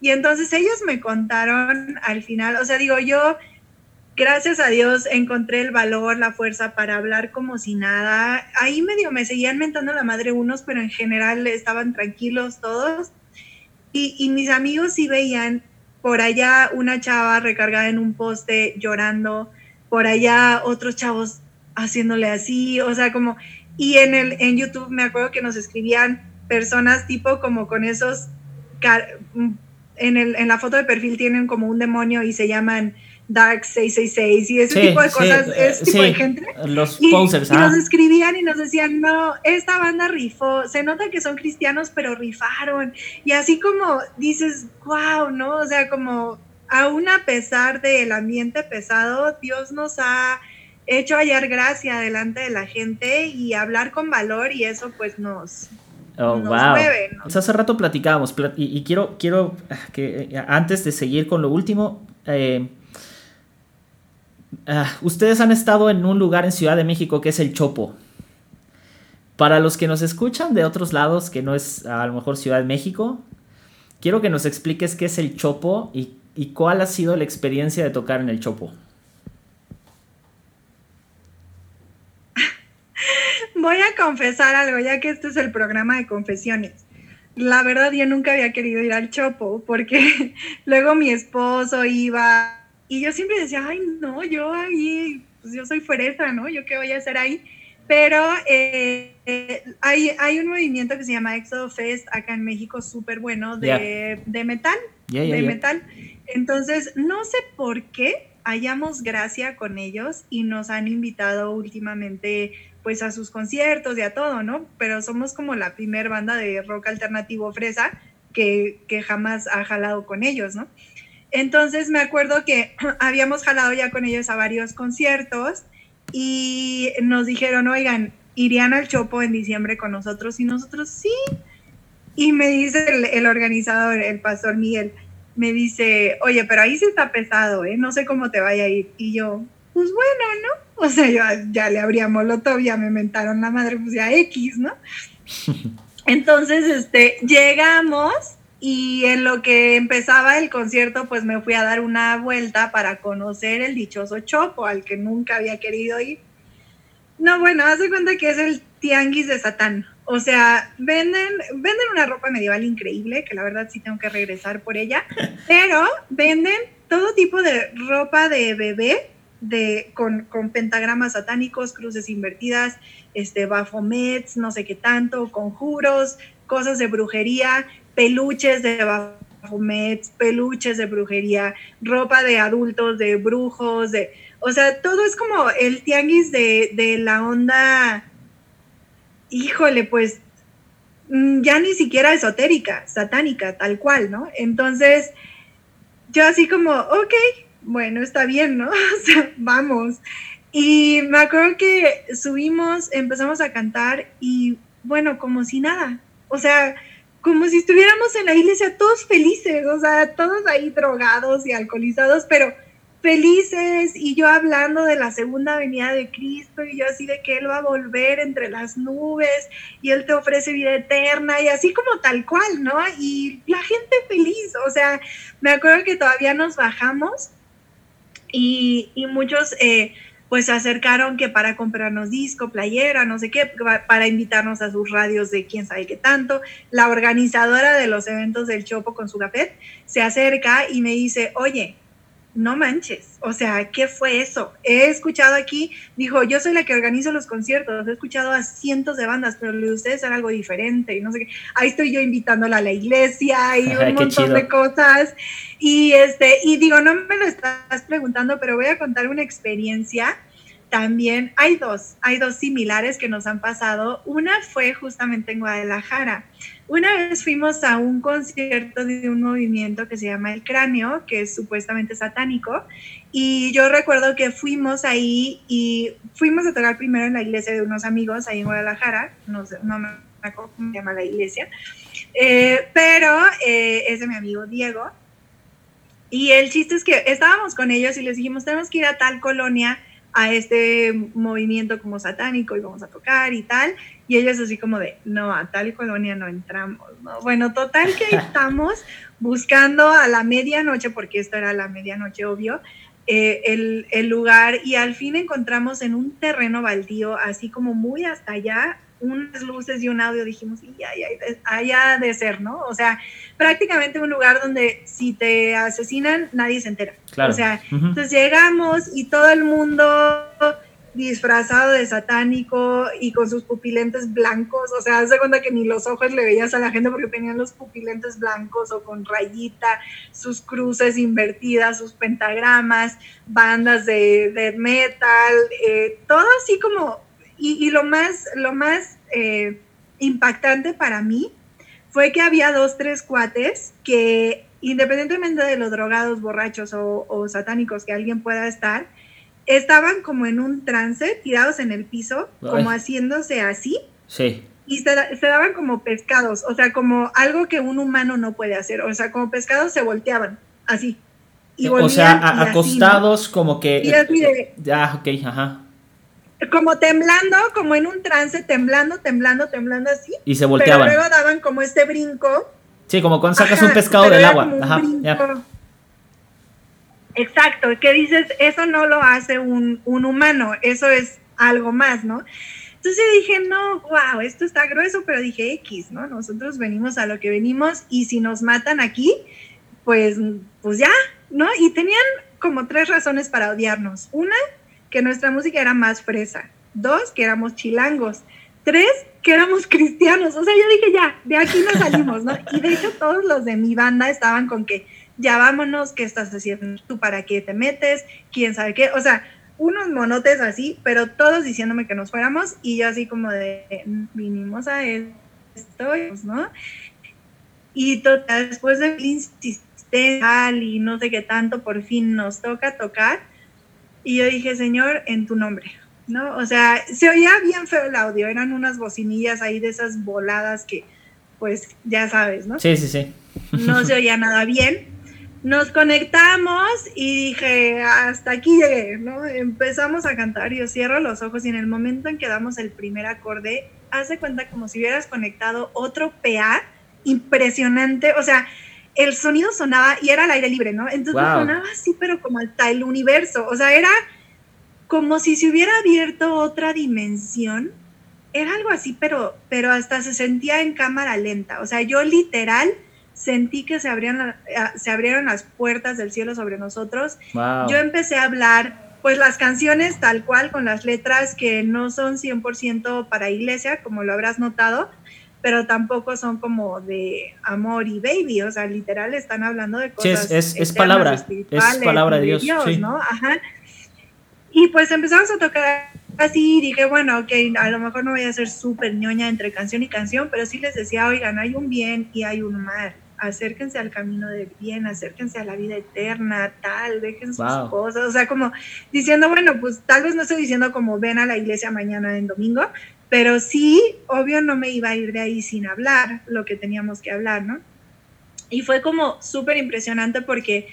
Y entonces ellos me contaron al final, o sea, digo, yo, gracias a Dios, encontré el valor, la fuerza para hablar como si nada. Ahí medio me seguían mentando la madre unos, pero en general estaban tranquilos todos. Y, mis amigos sí veían por allá una chava recargada en un poste llorando, por allá otros chavos haciéndole así, o sea, como, y en, el, en YouTube me acuerdo que nos escribían personas tipo como con esos, en, el, en la foto de perfil tienen como un demonio y se llaman Dark 666 y ese tipo de cosas, ese tipo de gente. Los y, posers, y nos escribían y nos decían, no, esta banda rifó, se nota que son cristianos, pero rifaron. Y así como dices, wow, ¿no? O sea, como aún a pesar del ambiente pesado, Dios nos ha hecho hallar gracia delante de la gente y hablar con valor y eso pues nos, Oh, wow. hace rato platicábamos y, quiero, quiero ah, que eh, antes de seguir con lo último, eh, Ah, ustedes han estado en un lugar en Ciudad de México que es el Chopo. Para los que nos escuchan de otros lados, que no es a lo mejor Ciudad de México, quiero que nos expliques qué es el Chopo y, y cuál ha sido la experiencia de tocar en el Chopo. Voy a confesar algo, ya que este es el programa de confesiones. La verdad, yo nunca había querido ir al Chopo porque luego mi esposo iba y yo siempre decía, ay, no, yo ahí, pues yo soy fuerza, ¿no? ¿Yo qué voy a hacer ahí? Pero eh, eh, hay, hay, un movimiento que se llama Exodo Fest acá en México súper bueno de, de, metal. de metal. Entonces, no sé por qué hallamos gracia con ellos y nos han invitado últimamente pues a sus conciertos y a todo, ¿no? Pero somos como la primer banda de rock alternativo fresa que, que jamás ha jalado con ellos, ¿no? Entonces me acuerdo que habíamos jalado ya con ellos a varios conciertos y nos dijeron, oigan, irían al Chopo en diciembre con nosotros y nosotros sí. Y me dice el, organizador, el pastor Miguel, me dice, oye, pero ahí sí está pesado, ¿eh? No sé cómo te vaya a ir. Y yo, pues bueno, ¿no? O sea, yo ya le abríamos molotov, ya me mentaron la madre, pues ya X, ¿no? Entonces, este, llegamos y en lo que empezaba el concierto, pues me fui a dar una vuelta para conocer el dichoso Chopo, al que nunca había querido ir. No, bueno, haz de cuenta que es el tianguis de Satán. O sea, venden, venden una ropa medieval increíble, que la verdad sí tengo que regresar por ella, pero venden todo tipo de ropa de bebé, de, con, con pentagramas satánicos, cruces invertidas, este, bafomets, no sé qué tanto, conjuros, cosas de brujería, peluches de Baphomet, peluches de brujería, ropa de adultos, de brujos, de, o sea, todo es como el tianguis de, de la onda, híjole, pues mm, ya ni siquiera esotérica, satánica, tal cual, ¿no? Entonces, yo así como, ok, bueno, está bien, ¿no? O sea, vamos. Y me acuerdo que subimos, empezamos a cantar y bueno, como si nada. O sea, como si estuviéramos en la iglesia todos felices, o sea, todos ahí drogados y alcoholizados, pero felices y yo hablando de la segunda venida de Cristo y yo así de que Él va a volver entre las nubes y Él te ofrece vida eterna y así como tal cual, ¿no? Y la gente feliz, o sea, me acuerdo que todavía nos bajamos y, y muchos... Eh, pues se acercaron que para comprarnos disco, playera, no sé qué, para invitarnos a sus radios de quién sabe qué tanto. La organizadora de los eventos del Chopo con su gafet se acerca y me dice, oye, no manches, o sea, ¿qué fue eso? He escuchado aquí, dijo, yo soy la que organizo los conciertos, he escuchado a cientos de bandas, pero lo de ustedes era algo diferente y no sé qué. Ahí estoy yo invitándola a la iglesia y un montón de cosas. Y este, y digo, no me lo estás preguntando, pero voy a contar una experiencia también hay dos, hay dos similares que nos han pasado. Una fue justamente en Guadalajara. Una vez fuimos a un concierto de un movimiento que se llama El Cráneo, que es supuestamente satánico, y yo recuerdo que fuimos ahí y fuimos a tocar primero en la iglesia de unos amigos ahí en Guadalajara, no, no me acuerdo cómo se llama la iglesia, eh, pero eh, es de mi amigo Diego. Y el chiste es que estábamos con ellos y les dijimos, tenemos que ir a tal colonia a este movimiento como satánico y vamos a tocar y tal. Y ellos así como de, no, a tal colonia no entramos, ¿no? Bueno, total que estamos buscando a la medianoche, porque esto era la medianoche, obvio, eh, el, el, lugar y al fin encontramos en un terreno baldío, así como muy hasta allá, unas luces y un audio, dijimos, y allá de ser, ¿no? O sea, prácticamente un lugar donde si te asesinan, nadie se entera. Claro. O sea, entonces llegamos y todo el mundo disfrazado de satánico y con sus pupilentes blancos, o sea, hace cuenta que ni los ojos le veías a la gente porque tenían los pupilentes blancos o con rayita, sus cruces invertidas, sus pentagramas, bandas de, de metal, eh, todo así como y, lo más, lo más eh, impactante para mí fue que había dos, tres cuates que independientemente de los drogados, borrachos o, satánicos que alguien pueda estar, estaban como en un trance, tirados en el piso, como haciéndose así. Sí. Y se, daban como pescados, o sea, como algo que un humano no puede hacer. O sea, como pescados se volteaban, así. Y o sea, acostados como que... Y así de, ah, ok, ajá como temblando, como en un trance, temblando, temblando, temblando así. Y se volteaban. Pero luego daban como este brinco. Sí, como cuando sacas un pescado del agua. Ajá, Exacto, que dices, eso no lo hace un, un, humano, eso es algo más, ¿no? Entonces dije, no, wow, esto está grueso, pero dije X, ¿no? Nosotros venimos a lo que venimos y si nos matan aquí, pues, pues ya, ¿no? Y tenían como tres razones para odiarnos. Una, que nuestra música era más fresa. Dos, que éramos chilangos. Tres, que éramos cristianos. O sea, yo dije, ya, de aquí nos salimos, ¿no? Y de hecho todos los de mi banda estaban con que, ya vámonos, ¿qué estás haciendo tú? ¿Para qué te metes? ¿Quién sabe qué? O sea, unos monotes así, pero todos diciéndome que nos fuéramos y yo así como de, vinimos a esto, ¿no? Y después de insistir y no sé qué tanto, por fin nos toca tocar y yo dije, Señor, en tu nombre, ¿no? O sea, se oía bien feo el audio, eran unas bocinillas ahí de esas voladas que, pues, ya sabes, ¿no? Sí, sí, sí. No se oía nada bien. Nos conectamos y dije, hasta aquí llegué, ¿no? Empezamos a cantar, yo cierro los ojos y en el momento en que damos el primer acorde, hace cuenta como si hubieras conectado otro PA impresionante, o sea, el sonido sonaba y era al aire libre, ¿no? Entonces sonaba así, pero como hasta el universo. O sea, era como si se hubiera abierto otra dimensión. Era algo así, pero, pero hasta se sentía en cámara lenta. O sea, yo literal sentí que se, abrían, se abrieron las puertas del cielo sobre nosotros. Yo empecé a hablar, pues las canciones tal cual, con las letras que no son 100% para iglesia, como lo habrás notado, pero tampoco son como de amor y baby, o sea, literal están hablando de cosas. Sí, es, es, palabra, es palabra de Dios, sí. ¿no? Ajá. Y pues empezamos a tocar así dije, bueno, ok, a lo mejor no voy a ser súper ñoña entre canción y canción, pero sí les decía, oigan, hay un bien y hay un mal. Acérquense al camino del bien, acérquense a la vida eterna, tal, dejen sus cosas. O sea, como diciendo, bueno, pues tal vez no estoy diciendo como ven a la iglesia mañana en domingo, pero sí, obvio no me iba a ir de ahí sin hablar lo que teníamos que hablar, ¿no? Y fue como súper impresionante porque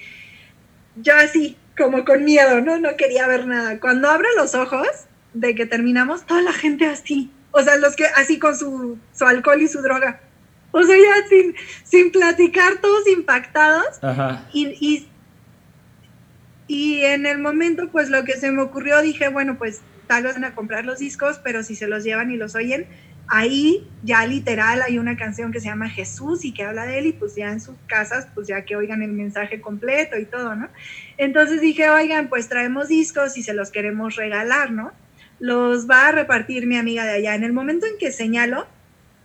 yo así, como con miedo, ¿no? No quería ver nada. Cuando abro los ojos de que terminamos, toda la gente así, o sea, los que así con su, su alcohol y su droga. O sea, ya sin, sin platicar, todos impactados. Ajá. Y, y, y en el momento, pues lo que se me ocurrió, dije, bueno, pues tal vez van a comprar los discos, pero si se los llevan y los oyen, ahí ya literal hay una canción que se llama Jesús y que habla de él y pues ya en sus casas, pues ya que oigan el mensaje completo y todo, ¿no? Entonces dije, oigan, pues traemos discos y se los queremos regalar, ¿no? Los va a repartir mi amiga de allá. En el momento en que señalo,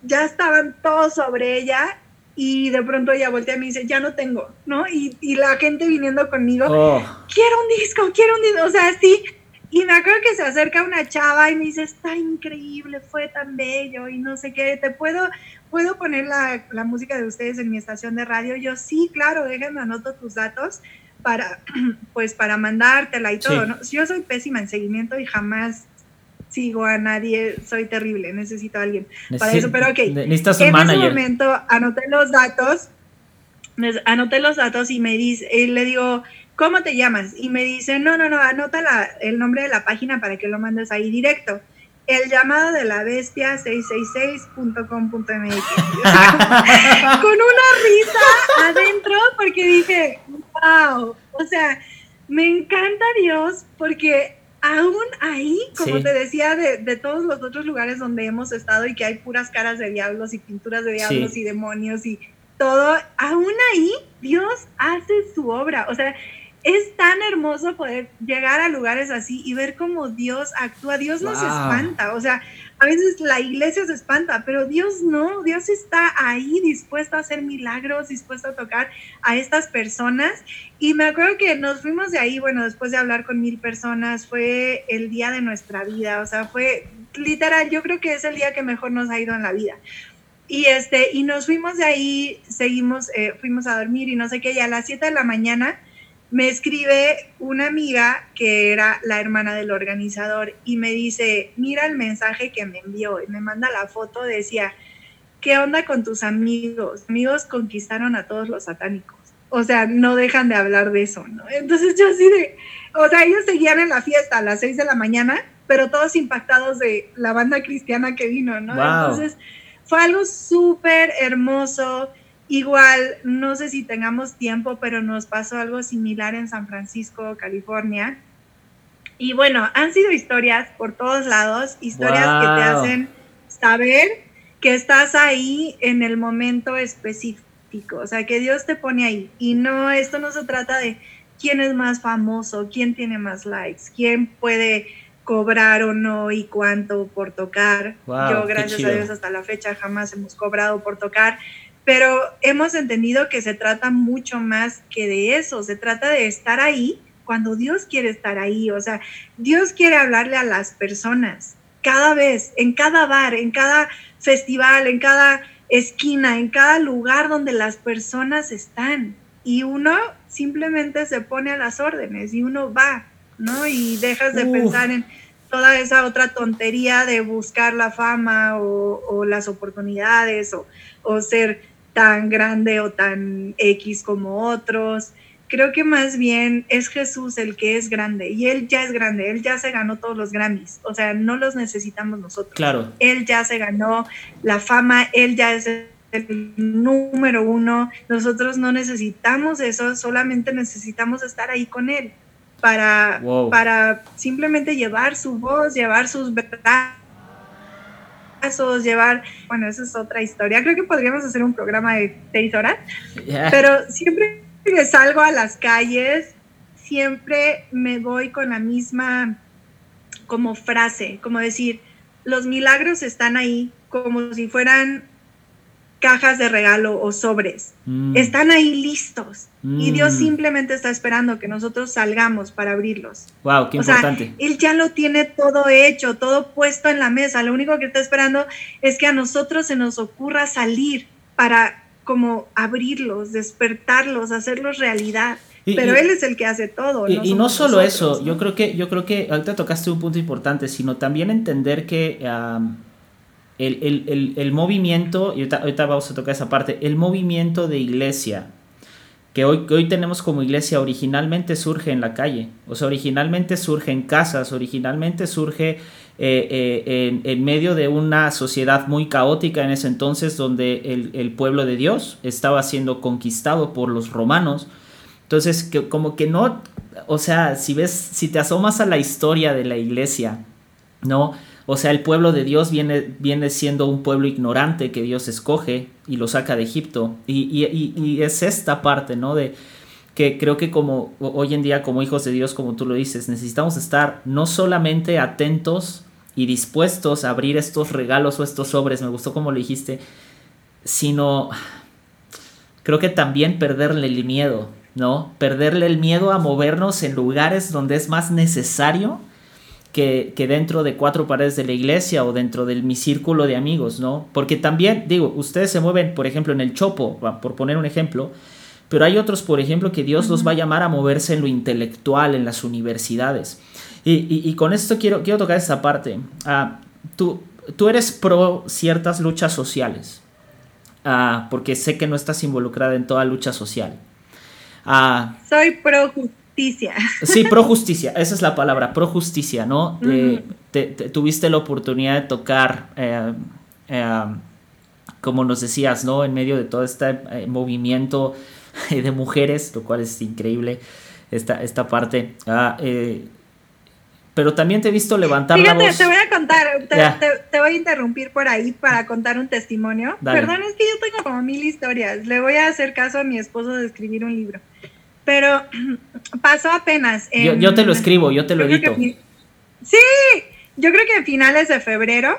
ya estaban todos sobre ella y de pronto ella voltea y me dice, ya no tengo, ¿no? Y, y la gente viniendo conmigo, oh. quiero un disco, quiero un disco, o sea, sí. Y me acuerdo que se acerca una chava y me dice, está increíble, fue tan bello y no sé qué, ¿te puedo, puedo poner la, la música de ustedes en mi estación de radio? yo, sí, claro, déjenme anoto tus datos para, pues, para mandártela y todo, ¿no? Yo soy pésima en seguimiento y jamás sigo a nadie, soy terrible, necesito a alguien para eso, pero ok. en ese momento anoté los datos, anoté los datos y me dice, y le digo, ¿cómo te llamas? Y me dice, no, no, no, anota el nombre de la página para que lo mandes ahí directo. El llamado de la bestia 666.com.mx. con una risa adentro porque dije, wow, o sea, me encanta Dios porque aún ahí, como te decía, de, todos los otros lugares donde hemos estado y que hay puras caras de diablos y pinturas de diablos y demonios y todo, aún ahí Dios hace su obra. O sea, es tan hermoso poder llegar a lugares así y ver cómo Dios actúa. Dios nos espanta. O sea, a veces la iglesia se espanta, pero Dios no, Dios está ahí dispuesto a hacer milagros, dispuesto a tocar a estas personas. Y me acuerdo que nos fuimos de ahí, bueno, después de hablar con mil personas, fue el día de nuestra vida, o sea, fue literal, yo creo que es el día que mejor nos ha ido en la vida. Y, este, y nos fuimos de ahí, seguimos, eh, fuimos a dormir y no sé qué, y a las 7 de la mañana me escribe una amiga que era la hermana del organizador y me dice, mira el mensaje que me envió y me manda la foto, decía, ¿qué onda con tus amigos? Amigos conquistaron a todos los satánicos. O sea, no dejan de hablar de eso, ¿no? Entonces yo así de, o sea, ellos seguían en la fiesta a las 6 de la mañana, pero todos impactados de la banda cristiana que vino, ¿no? Entonces fue algo súper hermoso Igual, no sé si tengamos tiempo, pero nos pasó algo similar en San Francisco, California. Y bueno, han sido historias por todos lados, historias que te hacen saber que estás ahí en el momento específico, o sea, que Dios te pone ahí. Y no, esto no se trata de quién es más famoso, quién tiene más likes, quién puede cobrar o no y cuánto por tocar. Yo, gracias a Dios, hasta la fecha jamás hemos cobrado por tocar pero hemos entendido que se trata mucho más que de eso, se trata de estar ahí cuando Dios quiere estar ahí, o sea, Dios quiere hablarle a las personas cada vez, en cada bar, en cada festival, en cada esquina, en cada lugar donde las personas están. Y uno simplemente se pone a las órdenes y uno va, ¿no? Y dejas de pensar en toda esa otra tontería de buscar la fama o, las oportunidades o, o ser tan grande o tan X como otros. Creo que más bien es Jesús el que es grande y Él ya es grande, Él ya se ganó todos los Grammys, o sea, no los necesitamos nosotros. Claro. Él ya se ganó la fama, Él ya es el número uno, nosotros no necesitamos eso, solamente necesitamos estar ahí con Él para, para simplemente llevar su voz, llevar sus verdades llevar, bueno, esa es otra historia. Creo que podríamos hacer un programa de seis horas, pero siempre que salgo a las calles, siempre me voy con la misma como frase, como decir, los milagros están ahí, como si fueran cajas de regalo o sobres. Mm. Están ahí listos. Y Dios mm. simplemente está esperando que nosotros salgamos para abrirlos. Wow, qué importante. él ya lo tiene todo hecho, todo puesto en la mesa. Lo único que está esperando es que a nosotros se nos ocurra salir para como abrirlos, despertarlos, hacerlos realidad. Pero él es el que hace todo. Y no, solo eso, yo creo que yo creo que ahorita tocaste un punto importante, sino también entender que el, movimiento, y ahorita, vamos a tocar esa parte, el movimiento de iglesia que hoy, que hoy tenemos como iglesia originalmente surge en la calle, o sea, originalmente surge en casas, originalmente surge eh, eh, en, medio de una sociedad muy caótica en ese entonces donde el, el, pueblo de Dios estaba siendo conquistado por los romanos. Entonces, que, como que no, o sea, si ves, si te asomas a la historia de la iglesia, ¿no? O sea, el pueblo de Dios viene, viene siendo un pueblo ignorante que Dios escoge y lo saca de Egipto. Y, es esta parte, ¿no? De que creo que como hoy en día, como hijos de Dios, como tú lo dices, necesitamos estar no solamente atentos y dispuestos a abrir estos regalos o estos sobres, me gustó como lo dijiste, sino creo que también perderle el miedo, ¿no? Perderle el miedo a movernos en lugares donde es más necesario que, dentro de cuatro paredes de la iglesia o dentro de mi círculo de amigos, ¿no? Porque también, digo, ustedes se mueven, por ejemplo, en el Chopo, por poner un ejemplo, pero hay otros, por ejemplo, que Dios los va a llamar a moverse en lo intelectual, en las universidades. Y, con esto quiero, quiero tocar esta parte. Ah, tú, tú eres pro ciertas luchas sociales, ah, porque sé que no estás involucrada en toda lucha social. Ah, Soy pro justicia. Sí, pro justicia, esa es la palabra, pro justicia, ¿no? tuviste la oportunidad de tocar, eh, eh, como nos decías, ¿no? En medio de todo este eh, movimiento de mujeres, lo cual es increíble, esta, esta parte. Ah, pero también te he visto levantar la voz. te voy a contar, te, voy a interrumpir por ahí para contar un testimonio. Perdón, es que yo tengo como mil historias. Le voy a hacer caso a mi esposo de escribir un libro. Pero pasó apenas. yo, te lo escribo, yo te lo edito. sí, yo creo que a finales de febrero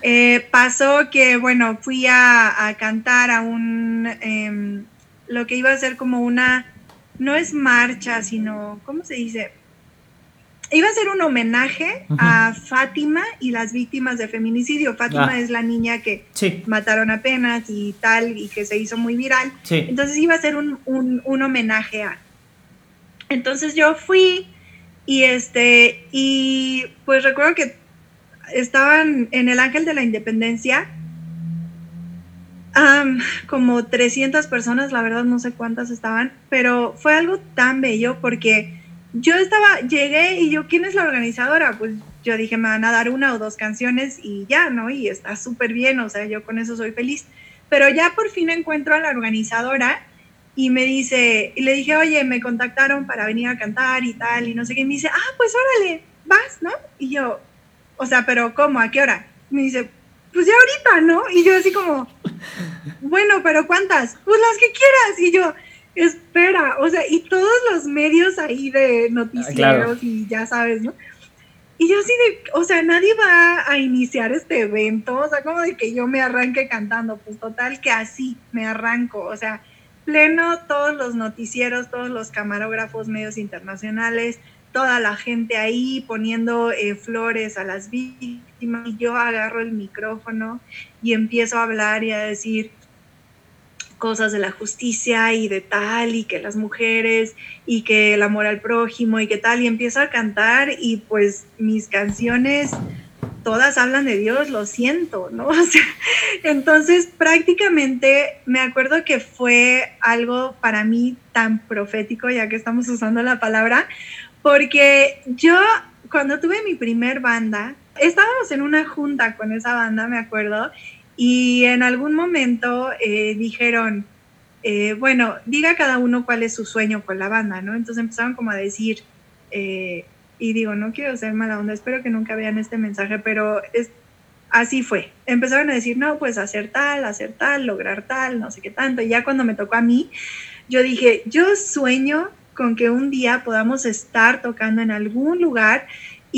eh, pasó que, bueno, fui a, cantar a un, em, lo que iba a ser como una, no es marcha, sino, ¿cómo se dice? Iba a ser un homenaje a Fátima y las víctimas de feminicidio. Fátima ah. es la niña que mataron apenas y tal, y que se hizo muy viral. Entonces iba a ser un, homenaje a. Entonces yo fui y este, y pues recuerdo que estaban en el Ángel de la Independencia. como 300 personas, la verdad no sé cuántas estaban, pero fue algo tan bello porque yo estaba, llegué y yo, ¿quién es la organizadora? Pues yo dije, me van a dar una o dos canciones y ya, ¿no? Y está súper bien, o sea, yo con eso soy feliz. Pero ya por fin encuentro a la organizadora y me dice, y le dije, oye, me contactaron para venir a cantar y tal, y no sé qué. Y me dice, ah, pues órale, vas, ¿no? Y yo, o sea, pero ¿cómo? ¿A qué hora? Me dice, pues ya ahorita, ¿no? Y yo así como, bueno, pero ¿cuántas? Pues las que quieras. Y yo, espera, o sea, y todos los medios ahí de noticieros y ya sabes, ¿no? Y yo así de, o sea, nadie va a iniciar este evento, o sea, como de que yo me arranque cantando, pues total que así me arranco, o sea, pleno todos los noticieros, todos los camarógrafos, medios internacionales, toda la gente ahí poniendo eh, flores a las víctimas, y yo agarro el micrófono y empiezo a hablar y a decir, cosas de la justicia y de tal, y que las mujeres, y que el amor al prójimo, y que tal, y empiezo a cantar y pues mis canciones todas hablan de Dios, lo siento, ¿no? entonces prácticamente me acuerdo que fue algo para mí tan profético, ya que estamos usando la palabra, porque yo cuando tuve mi primer banda, estábamos en una junta con esa banda, me acuerdo, y en algún momento eh, dijeron, eh, bueno, diga cada uno cuál es su sueño con la banda, ¿no? Entonces empezaron como a decir, eh, y digo, no quiero ser mala onda, espero que nunca vean este mensaje, pero es, así fue. Empezaron a decir, no, pues hacer tal, hacer tal, lograr tal, no sé qué tanto. Y ya cuando me tocó a mí, yo dije, yo sueño con que un día podamos estar tocando en algún lugar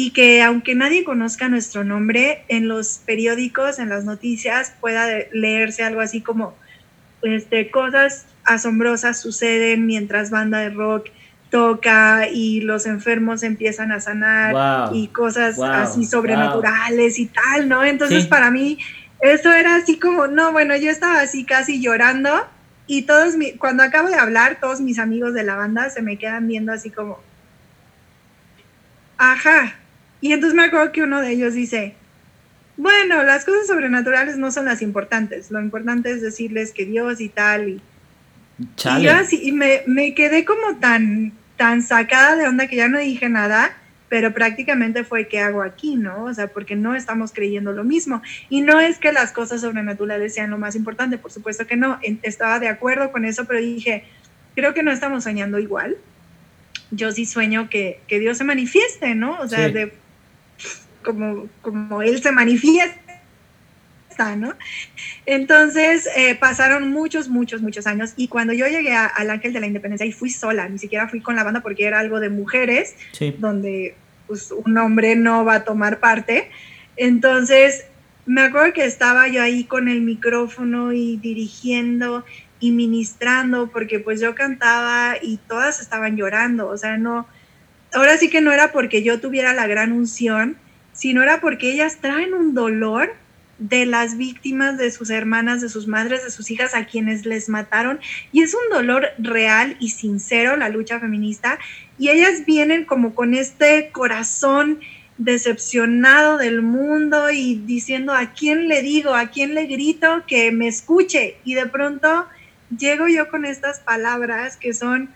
y que aunque nadie conozca nuestro nombre, en los periódicos, en las noticias, pueda leerse algo así como este, cosas asombrosas suceden mientras banda de rock toca y los enfermos empiezan a sanar y cosas así sobrenaturales y tal, ¿no? Entonces para mí eso era así como, no, bueno, yo estaba así casi llorando y todos, mi, cuando acabo de hablar, todos mis amigos de la banda se me quedan viendo así como, ajá, y entonces me acuerdo que uno de ellos dice, bueno, las cosas sobrenaturales no son las importantes, lo importante es decirles que Dios y tal. Y, y yo así, y me, me quedé como tan, tan sacada de onda que ya no dije nada pero prácticamente fue qué hago aquí, ¿no? O sea, porque no estamos creyendo lo mismo. Y no es que las cosas sobrenaturales sean lo más importante, por supuesto que no, estaba de acuerdo con eso, pero dije, creo que no estamos soñando igual. Yo sí sueño que, que Dios se manifieste, ¿no? O sea, de, como, como Él se manifiesta. ¿no? Entonces eh, pasaron muchos, muchos, muchos años y cuando yo llegué al Ángel de la Independencia y fui sola, ni siquiera fui con la banda porque era algo de mujeres, donde pues, un hombre no va a tomar parte. Entonces, me acuerdo que estaba yo ahí con el micrófono y dirigiendo y ministrando, porque pues yo cantaba y todas estaban llorando, o sea, no, ahora sí que no era porque yo tuviera la gran unción, sino era porque ellas traen un dolor de las víctimas, de sus hermanas, de sus madres, de sus hijas a quienes les mataron. Y es un dolor real y sincero la lucha feminista. Y ellas vienen como con este corazón decepcionado del mundo y diciendo a quién le digo, a quién le grito que me escuche. Y de pronto llego yo con estas palabras que son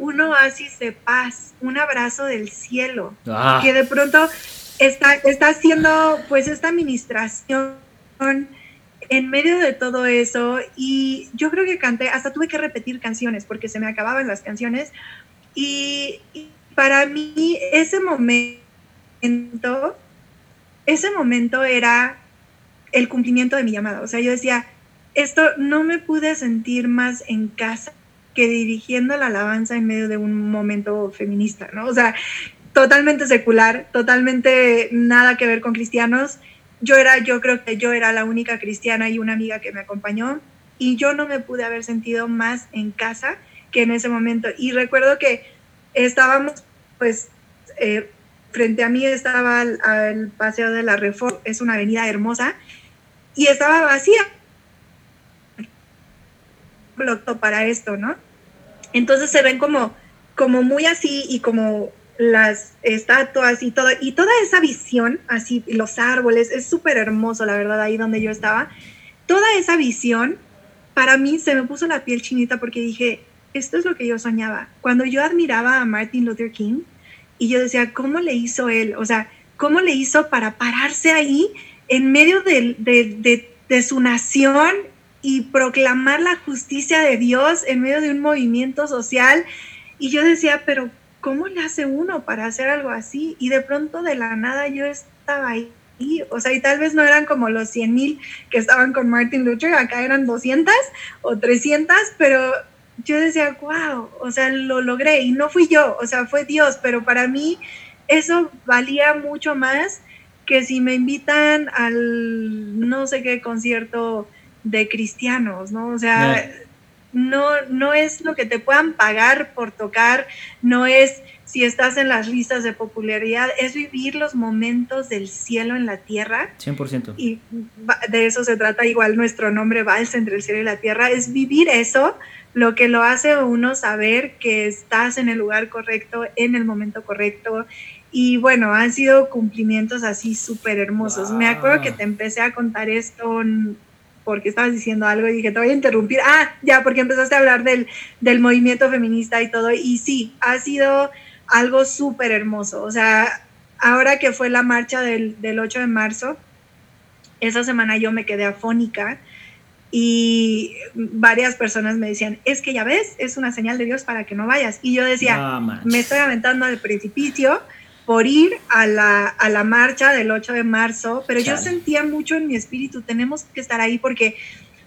un oasis de paz, un abrazo del cielo, ah. que de pronto está, está haciendo pues esta administración en medio de todo eso y yo creo que canté, hasta tuve que repetir canciones porque se me acababan las canciones y, para mí ese momento, ese momento era el cumplimiento de mi llamada. O sea, yo decía, esto no me pude sentir más en casa que dirigiendo la alabanza en medio de un momento feminista, ¿no? O sea, totalmente secular, totalmente nada que ver con cristianos yo era, yo creo que yo era la única cristiana y una amiga que me acompañó y yo no me pude haber sentido más en casa que en ese momento. Y recuerdo que estábamos, pues, eh, frente a mí estaba el, Paseo de la Reforma, es una avenida hermosa, y estaba vacía. para esto, ¿no? Entonces se ven como, como muy así y como las estatuas y todo, y toda esa visión, así, los árboles, es súper hermoso, la verdad, ahí donde yo estaba. Toda esa visión, para mí se me puso la piel chinita porque dije, esto es lo que yo soñaba. Cuando yo admiraba a Martin Luther King y yo decía, ¿cómo le hizo él? O sea, ¿cómo le hizo para pararse ahí en medio de, de, de su nación y proclamar la justicia de Dios en medio de un movimiento social? Y yo decía, pero ¿cómo le hace uno para hacer algo así? Y de pronto de la nada yo estaba ahí. O sea, y tal vez no eran como los 100 mil que estaban con Martin Luther, acá eran 200 o 300, pero yo decía, wow, o sea, lo logré y no fui yo, o sea, fue Dios, pero para mí eso valía mucho más que si me invitan al no sé qué concierto de cristianos, ¿no? O sea, no es lo que te puedan pagar por tocar, no es si estás en las listas de popularidad, es vivir los momentos del cielo en la tierra. 100%. Y de eso se trata igual nuestro nombre, Vals entre el cielo y la tierra, es vivir eso, lo que lo hace uno saber que estás en el lugar correcto, en el momento correcto. Y bueno, han sido cumplimientos así súper hermosos. Me acuerdo que te empecé a contar esto porque estabas diciendo algo y dije, te voy a interrumpir. Ah, ya, porque empezaste a hablar del, del movimiento feminista y todo. Y sí, ha sido algo súper hermoso. O sea, ahora que fue la marcha del, del 8 de marzo, esa semana yo me quedé afónica y varias personas me decían, es que ya ves, es una señal de Dios para que no vayas. Y yo decía, me estoy aventando al precipicio por ir a la, a la marcha del 8 de marzo, pero yo sentía mucho en mi espíritu, tenemos que estar ahí porque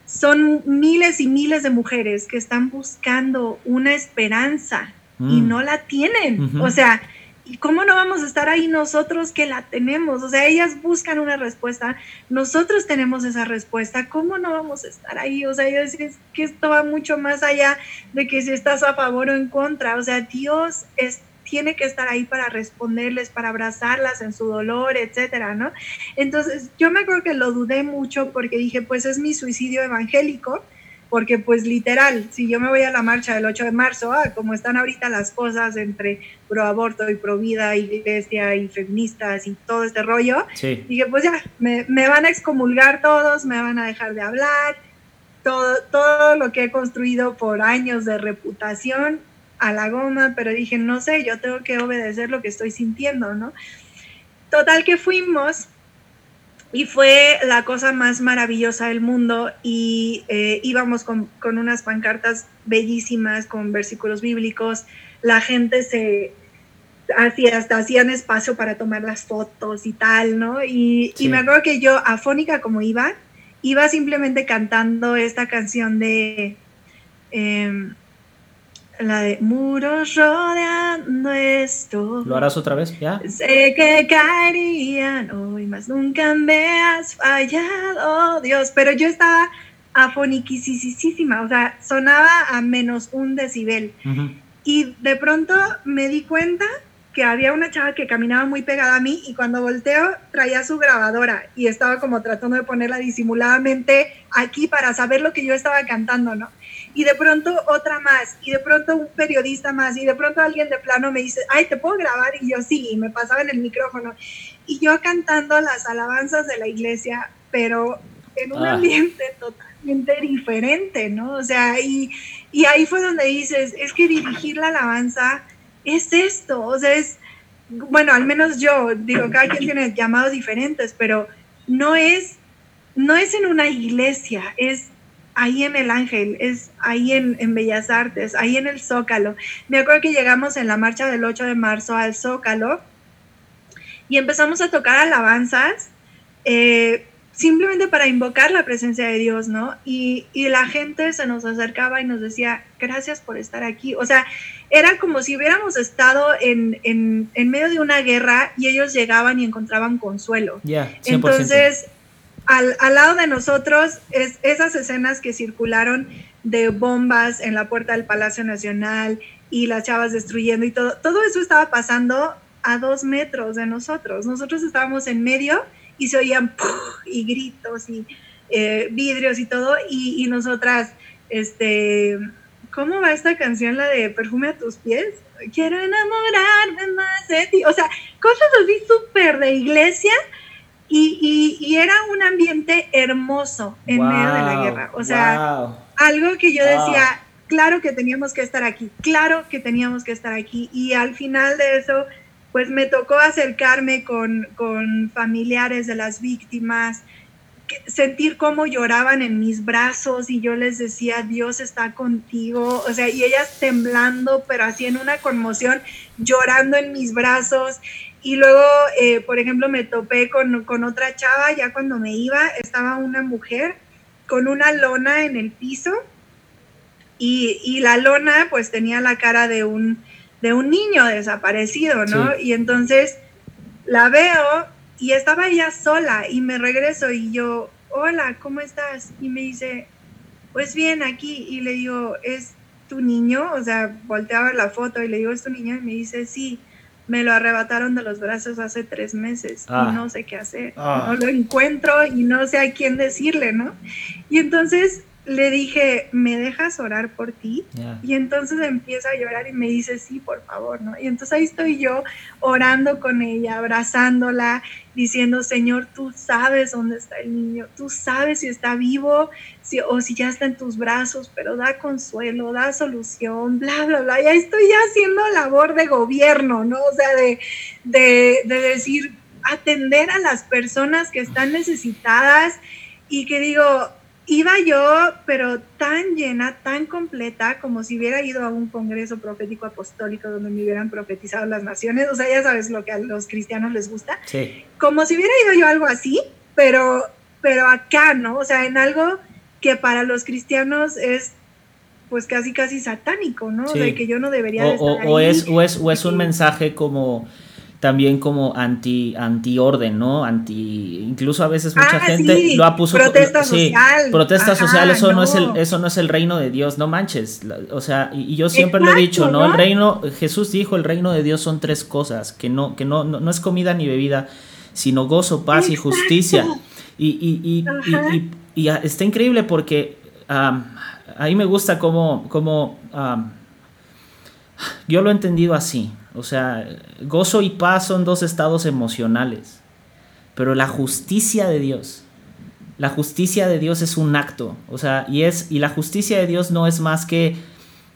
son miles y miles de mujeres que están buscando una esperanza y mm. no la tienen. O sea, ¿y cómo no vamos a estar ahí nosotros que la tenemos? O sea, ellas buscan una respuesta, nosotros tenemos esa respuesta, ¿cómo no vamos a estar ahí? O sea, yo decía que esto va mucho más allá de que si estás a favor o en contra. O sea, Dios es tiene que estar ahí para responderles, para abrazarlas en su dolor, etcétera, ¿no? Entonces, yo me acuerdo que lo dudé mucho porque dije, pues es mi suicidio evangélico, porque pues literal, si yo me voy a la marcha del 8 de marzo, ah, como están ahorita las cosas entre pro aborto y pro vida, iglesia y feministas y todo este rollo, dije, pues ya, me, me van a excomulgar todos, me van a dejar de hablar, todo, todo lo que he construido por años de reputación a la goma, pero dije, no sé, yo tengo que obedecer lo que estoy sintiendo, ¿no? Total que fuimos y fue la cosa más maravillosa del mundo y eh, íbamos con, con, unas pancartas bellísimas con versículos bíblicos, la gente se hacía, hasta hacían espacio para tomar las fotos y tal, ¿no? Y, y me acuerdo que yo, afónica como iba, iba simplemente cantando esta canción de... Em, la de muros rodeando esto. ¿Lo harás otra vez? ¿Ya? Sé que caerían hoy, más nunca me has fallado, Dios. Pero yo estaba afoniquisísima, o sea, sonaba a menos un decibel. Y de pronto me di cuenta que había una chava que caminaba muy pegada a mí y cuando volteo traía su grabadora y estaba como tratando de ponerla disimuladamente aquí para saber lo que yo estaba cantando, ¿no? Y de pronto otra más, y de pronto un periodista más, y de pronto alguien de plano me dice, ay, ¿te puedo grabar? Y yo sí, y me pasaba en el micrófono. Y yo cantando las alabanzas de la iglesia, pero en un ah. ambiente totalmente diferente, ¿no? O sea, y, y ahí fue donde dices, es que dirigir la alabanza es esto, o sea, es, bueno, al menos yo, digo, cada quien tiene llamados diferentes, pero no es, no es en una iglesia, es ahí en el Ángel, es ahí en, en, Bellas Artes, ahí en el Zócalo. Me acuerdo que llegamos en la marcha del 8 de marzo al Zócalo y empezamos a tocar alabanzas. Eh, simplemente para invocar la presencia de Dios, ¿no? Y, y, la gente se nos acercaba y nos decía, gracias por estar aquí. O sea, era como si hubiéramos estado en, en, en medio de una guerra y ellos llegaban y encontraban consuelo. Entonces, al, al, lado de nosotros, es, esas escenas que circularon de bombas en la puerta del Palacio Nacional y las chavas destruyendo y todo, todo eso estaba pasando a dos metros de nosotros. Nosotros estábamos en medio y se oían y gritos y eh, vidrios y todo, y, nosotras, este, ¿cómo va esta canción, la de Perfume a tus pies? Quiero enamorarme más de ti, o sea, cosas así súper de iglesia, y, y, era un ambiente hermoso en medio de la guerra, o sea, algo que yo decía, claro que teníamos que estar aquí, claro que teníamos que estar aquí, y al final de eso pues me tocó acercarme con, familiares de las víctimas, sentir cómo lloraban en mis brazos y yo les decía, Dios está contigo, o sea, y ellas temblando, pero así en una conmoción, llorando en mis brazos. Y luego, eh, por ejemplo, me topé con, con, otra chava, ya cuando me iba, estaba una mujer con una lona en el piso y, y la lona pues tenía la cara de un de un niño desaparecido, ¿no? Y entonces la veo y estaba ella sola y me regreso y yo, hola, ¿cómo estás? Y me dice, pues bien, aquí. Y le digo, ¿es tu niño? O sea, volteaba la foto y le digo, ¿es tu niño? Y me dice, sí, me lo arrebataron de los brazos hace tres meses y ah. no sé qué hacer. Ah. No lo encuentro y no sé a quién decirle, ¿no? Y entonces le dije, ¿me dejas orar por ti? Y entonces empieza a llorar y me dice, sí, por favor, ¿no? Y entonces ahí estoy yo orando con ella, abrazándola, diciendo, Señor, tú sabes dónde está el niño, tú sabes si está vivo si, o si ya está en tus brazos, pero da consuelo, da solución, bla, bla, bla. Ya estoy ya haciendo labor de gobierno, ¿no? O sea, de, de, de decir, atender a las personas que están necesitadas y que digo, iba yo, pero tan llena, tan completa, como si hubiera ido a un congreso profético apostólico donde me hubieran profetizado las naciones. O sea, ya sabes lo que a los cristianos les gusta. Sí. Como si hubiera ido yo algo así, pero, pero acá, ¿no? O sea, en algo que para los cristianos es pues casi casi satánico, ¿no? De que yo no debería o, o, Es, o, es, o es un mensaje como también como anti, anti orden, ¿no? Anti, incluso a veces mucha ah, gente lo ha puesto protesta social. Protesta social, eso no. es el, eso no es el reino de Dios, no manches. O sea, y, yo siempre lo he dicho, ¿no? El reino, Jesús dijo, el reino de Dios son tres cosas, que no, que no, no, es comida ni bebida, sino gozo, paz y justicia. Y, y, y, y, está increíble porque a mí me gusta cómo, cómo yo lo he entendido así. O sea, gozo y paz son dos estados emocionales. Pero la justicia de Dios, la justicia de Dios es un acto. O sea, y, es, y la justicia de Dios no es más que,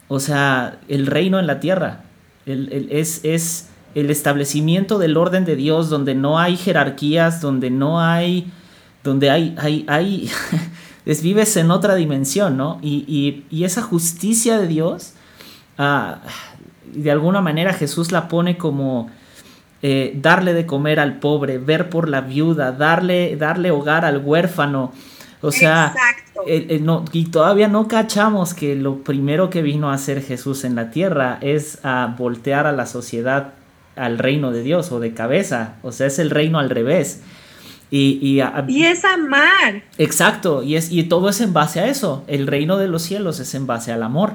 o sea, el reino en la tierra. es, es el establecimiento del orden de Dios donde no hay jerarquías, donde no hay, donde hay, hay, hay vives en otra dimensión, ¿no? Y, esa justicia de Dios, ah, de alguna manera Jesús la pone como eh, darle de comer al pobre, ver por la viuda, darle, darle hogar al huérfano. O sea, no, y todavía no cachamos que lo primero que vino a hacer Jesús en la tierra es a voltear a la sociedad al reino de Dios o de cabeza. O sea, es el reino al revés. Y, y, es amar. Exacto, y, es, y todo es en base a eso. El reino de los cielos es en base al amor.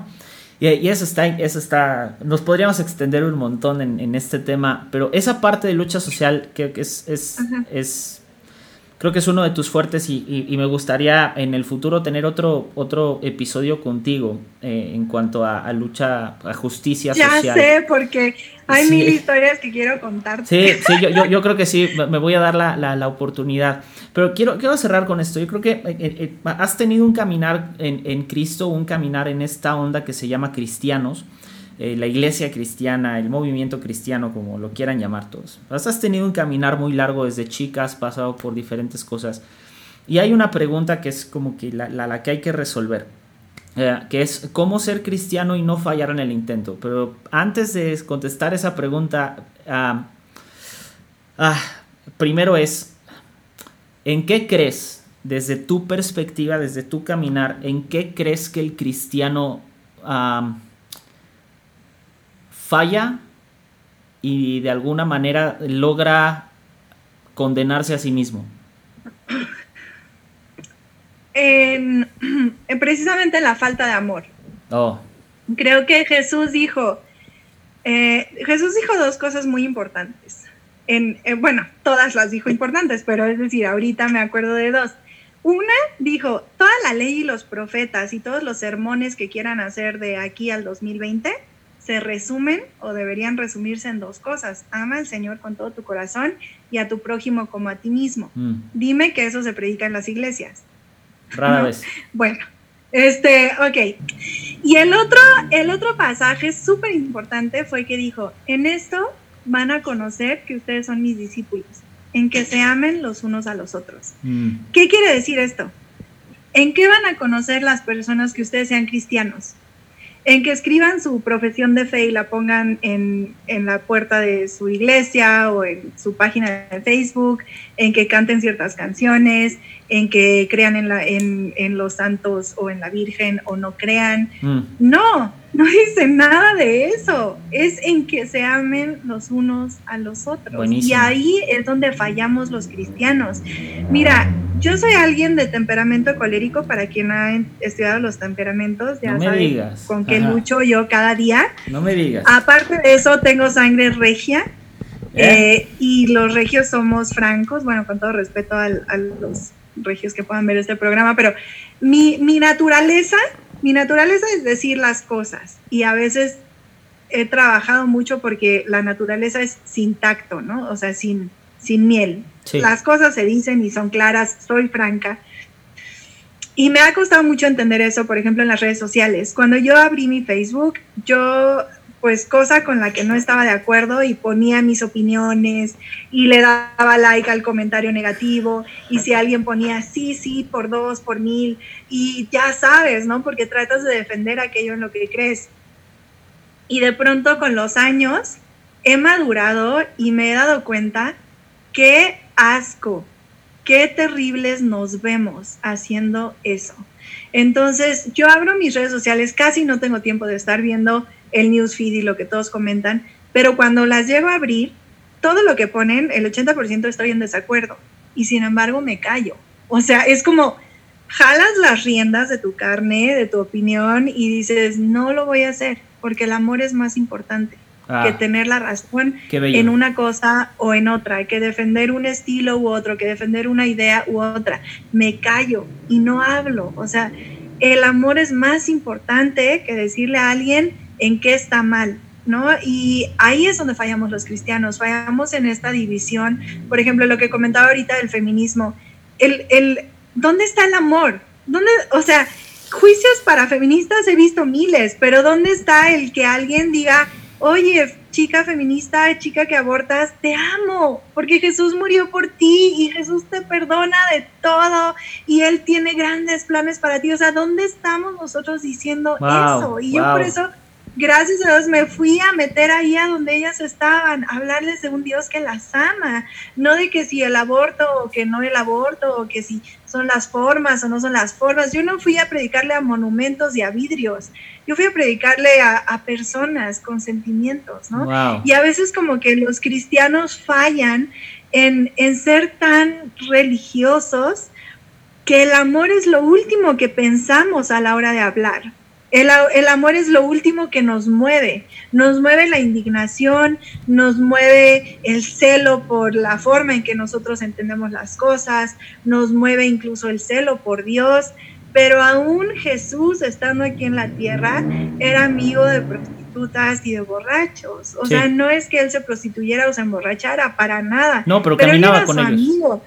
Y, eso está, eso está, nos podríamos extender un montón en, este tema, pero esa parte de lucha social que, que es, es, es, creo que es uno de tus fuertes y, me gustaría en el futuro tener otro, otro episodio contigo eh, en cuanto a, lucha, a justicia social. Ya sé, porque hay mil historias que quiero contarte. Sí, sí, yo, yo, creo que sí, me voy a dar la, la, la, oportunidad. Pero quiero, quiero cerrar con esto. Yo creo que eh, eh, has tenido un caminar en, en, Cristo, un caminar en esta onda que se llama cristianos. La iglesia cristiana, el movimiento cristiano, como lo quieran llamar todos. Has tenido un caminar muy largo desde chicas, pasado por diferentes cosas. Y hay una pregunta que es como que la, la, que hay que resolver. Eh, que es cómo ser cristiano y no fallar en el intento. Pero antes de contestar esa pregunta, ah, ah, primero es, ¿en qué crees, desde tu perspectiva, desde tu caminar, en qué crees que el cristiano falla y de alguna manera logra condenarse a sí mismo? en, precisamente la falta de amor. Oh. Creo que Jesús dijo, eh, Jesús dijo dos cosas muy importantes. En, eh, bueno, todas las dijo importantes, pero es decir, ahorita me acuerdo de dos. Una dijo, toda la ley y los profetas y todos los sermones que quieran hacer de aquí al 2020 se resumen o deberían resumirse en dos cosas. Ama al Señor con todo tu corazón y a tu prójimo como a ti mismo. Mm. Dime que eso se predica en las iglesias. Rara vez. Bueno, este, ok. Y el otro, el otro pasaje súper importante fue que dijo, en esto van a conocer que ustedes son mis discípulos, en que se amen los unos a los otros. Mm. ¿Qué quiere decir esto? ¿En qué van a conocer las personas que ustedes sean cristianos? En que escriban su profesión de fe y la pongan en, en, la puerta de su iglesia o en su página de Facebook, en que canten ciertas canciones, en que crean en, la, en, en los santos o en la Virgen o no crean. Mm. No, no dice nada de eso. Es en que se amen los unos a los otros. Y ahí es donde fallamos los cristianos. Mira, yo soy alguien de temperamento colérico, para quien ha estudiado los temperamentos, ya no digas. con qué lucho yo cada día. No me digas. Aparte de eso, tengo sangre regia. ¿Eh? Eh, y los regios somos francos, bueno, con todo respeto a, los regios que puedan ver este programa, pero mi, mi naturaleza, mi naturaleza es decir las cosas y a veces he trabajado mucho porque la naturaleza es sin tacto, ¿no? O sea, sin, sin miel. Las cosas se dicen y son claras, soy franca. Y me ha costado mucho entender eso, por ejemplo, en las redes sociales. Cuando yo abrí mi Facebook, yo, pues, cosa con la que no estaba de acuerdo y ponía mis opiniones y le daba like al comentario negativo. Y si alguien ponía sí, sí, por dos, por mil, y ya sabes, ¿no? Porque tratas de defender aquello en lo que crees. Y de pronto, con los años, he madurado y me he dado cuenta qué asco, qué terribles nos vemos haciendo eso. Entonces, yo abro mis redes sociales, casi no tengo tiempo de estar viendo el newsfeed y lo que todos comentan, pero cuando las llego a abrir, todo lo que ponen, el 80% estoy en desacuerdo y sin embargo me callo. O sea, es como jalas las riendas de tu carne, de tu opinión y dices, no lo voy a hacer porque el amor es más importante que ah. tener la razón en una cosa o en otra, que defender un estilo u otro, que defender una idea u otra. Me callo y no hablo. O sea, el amor es más importante que decirle a alguien en qué está mal, ¿no? Y ahí es donde fallamos los cristianos, fallamos en esta división. Por ejemplo, lo que comentaba ahorita del feminismo, el, el, ¿dónde está el amor? ¿Dónde, o sea, juicios para feministas he visto miles, pero ¿dónde está el que alguien diga, oye, chica feminista, chica que abortas, te amo, porque Jesús murió por ti y Jesús te perdona de todo y Él tiene grandes planes para ti. O sea, ¿dónde estamos nosotros diciendo eso? Y yo por eso gracias a Dios me fui a meter ahí a donde ellas estaban, a hablarles de un Dios que las ama, no de que si el aborto o que no el aborto o que si son las formas o no son las formas. Yo no fui a predicarle a monumentos y a vidrios, yo fui a predicarle a, personas con sentimientos, ¿no? Y a veces como que los cristianos fallan en, en ser tan religiosos que el amor es lo último que pensamos a la hora de hablar. El, amor es lo último que nos mueve. Nos mueve la indignación, nos mueve el celo por la forma en que nosotros entendemos las cosas, nos mueve incluso el celo por Dios. Pero aún Jesús, estando aquí en la tierra, era amigo de prostitutas y de borrachos. O sea, no es que él se prostituyera o se emborrachara, para nada. No, pero, caminaba con ellos. Amigo.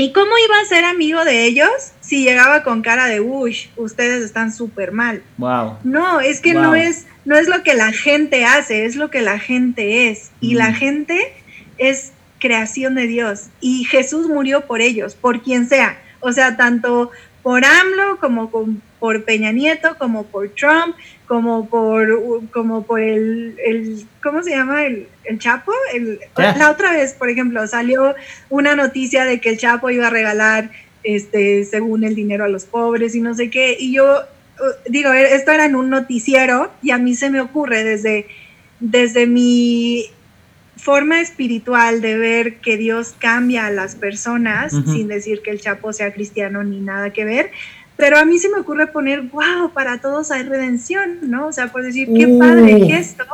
¿Y cómo iba a ser amigo de ellos si llegaba con cara de, uy, ustedes están súper mal? Wow. No, es que no, es, no es lo que la gente hace, es lo que la gente es. Y la gente es creación de Dios. Y Jesús murió por ellos, por quien sea. O sea, tanto por AMLO como por Peña Nieto, como por Trump, como por, como por el, el ¿cómo se llama? El, el Chapo. El, La otra vez, por ejemplo, salió una noticia de que el Chapo iba a regalar, este, según el dinero a los pobres y no sé qué. Y yo uh, digo, esto era en un noticiero y a mí se me ocurre desde, desde mi forma espiritual de ver que Dios cambia a las personas, sin decir que el Chapo sea cristiano ni nada que ver, pero a mí se me ocurre poner, wow, para todos hay redención, ¿no? O sea, por decir, qué padre uh. gesto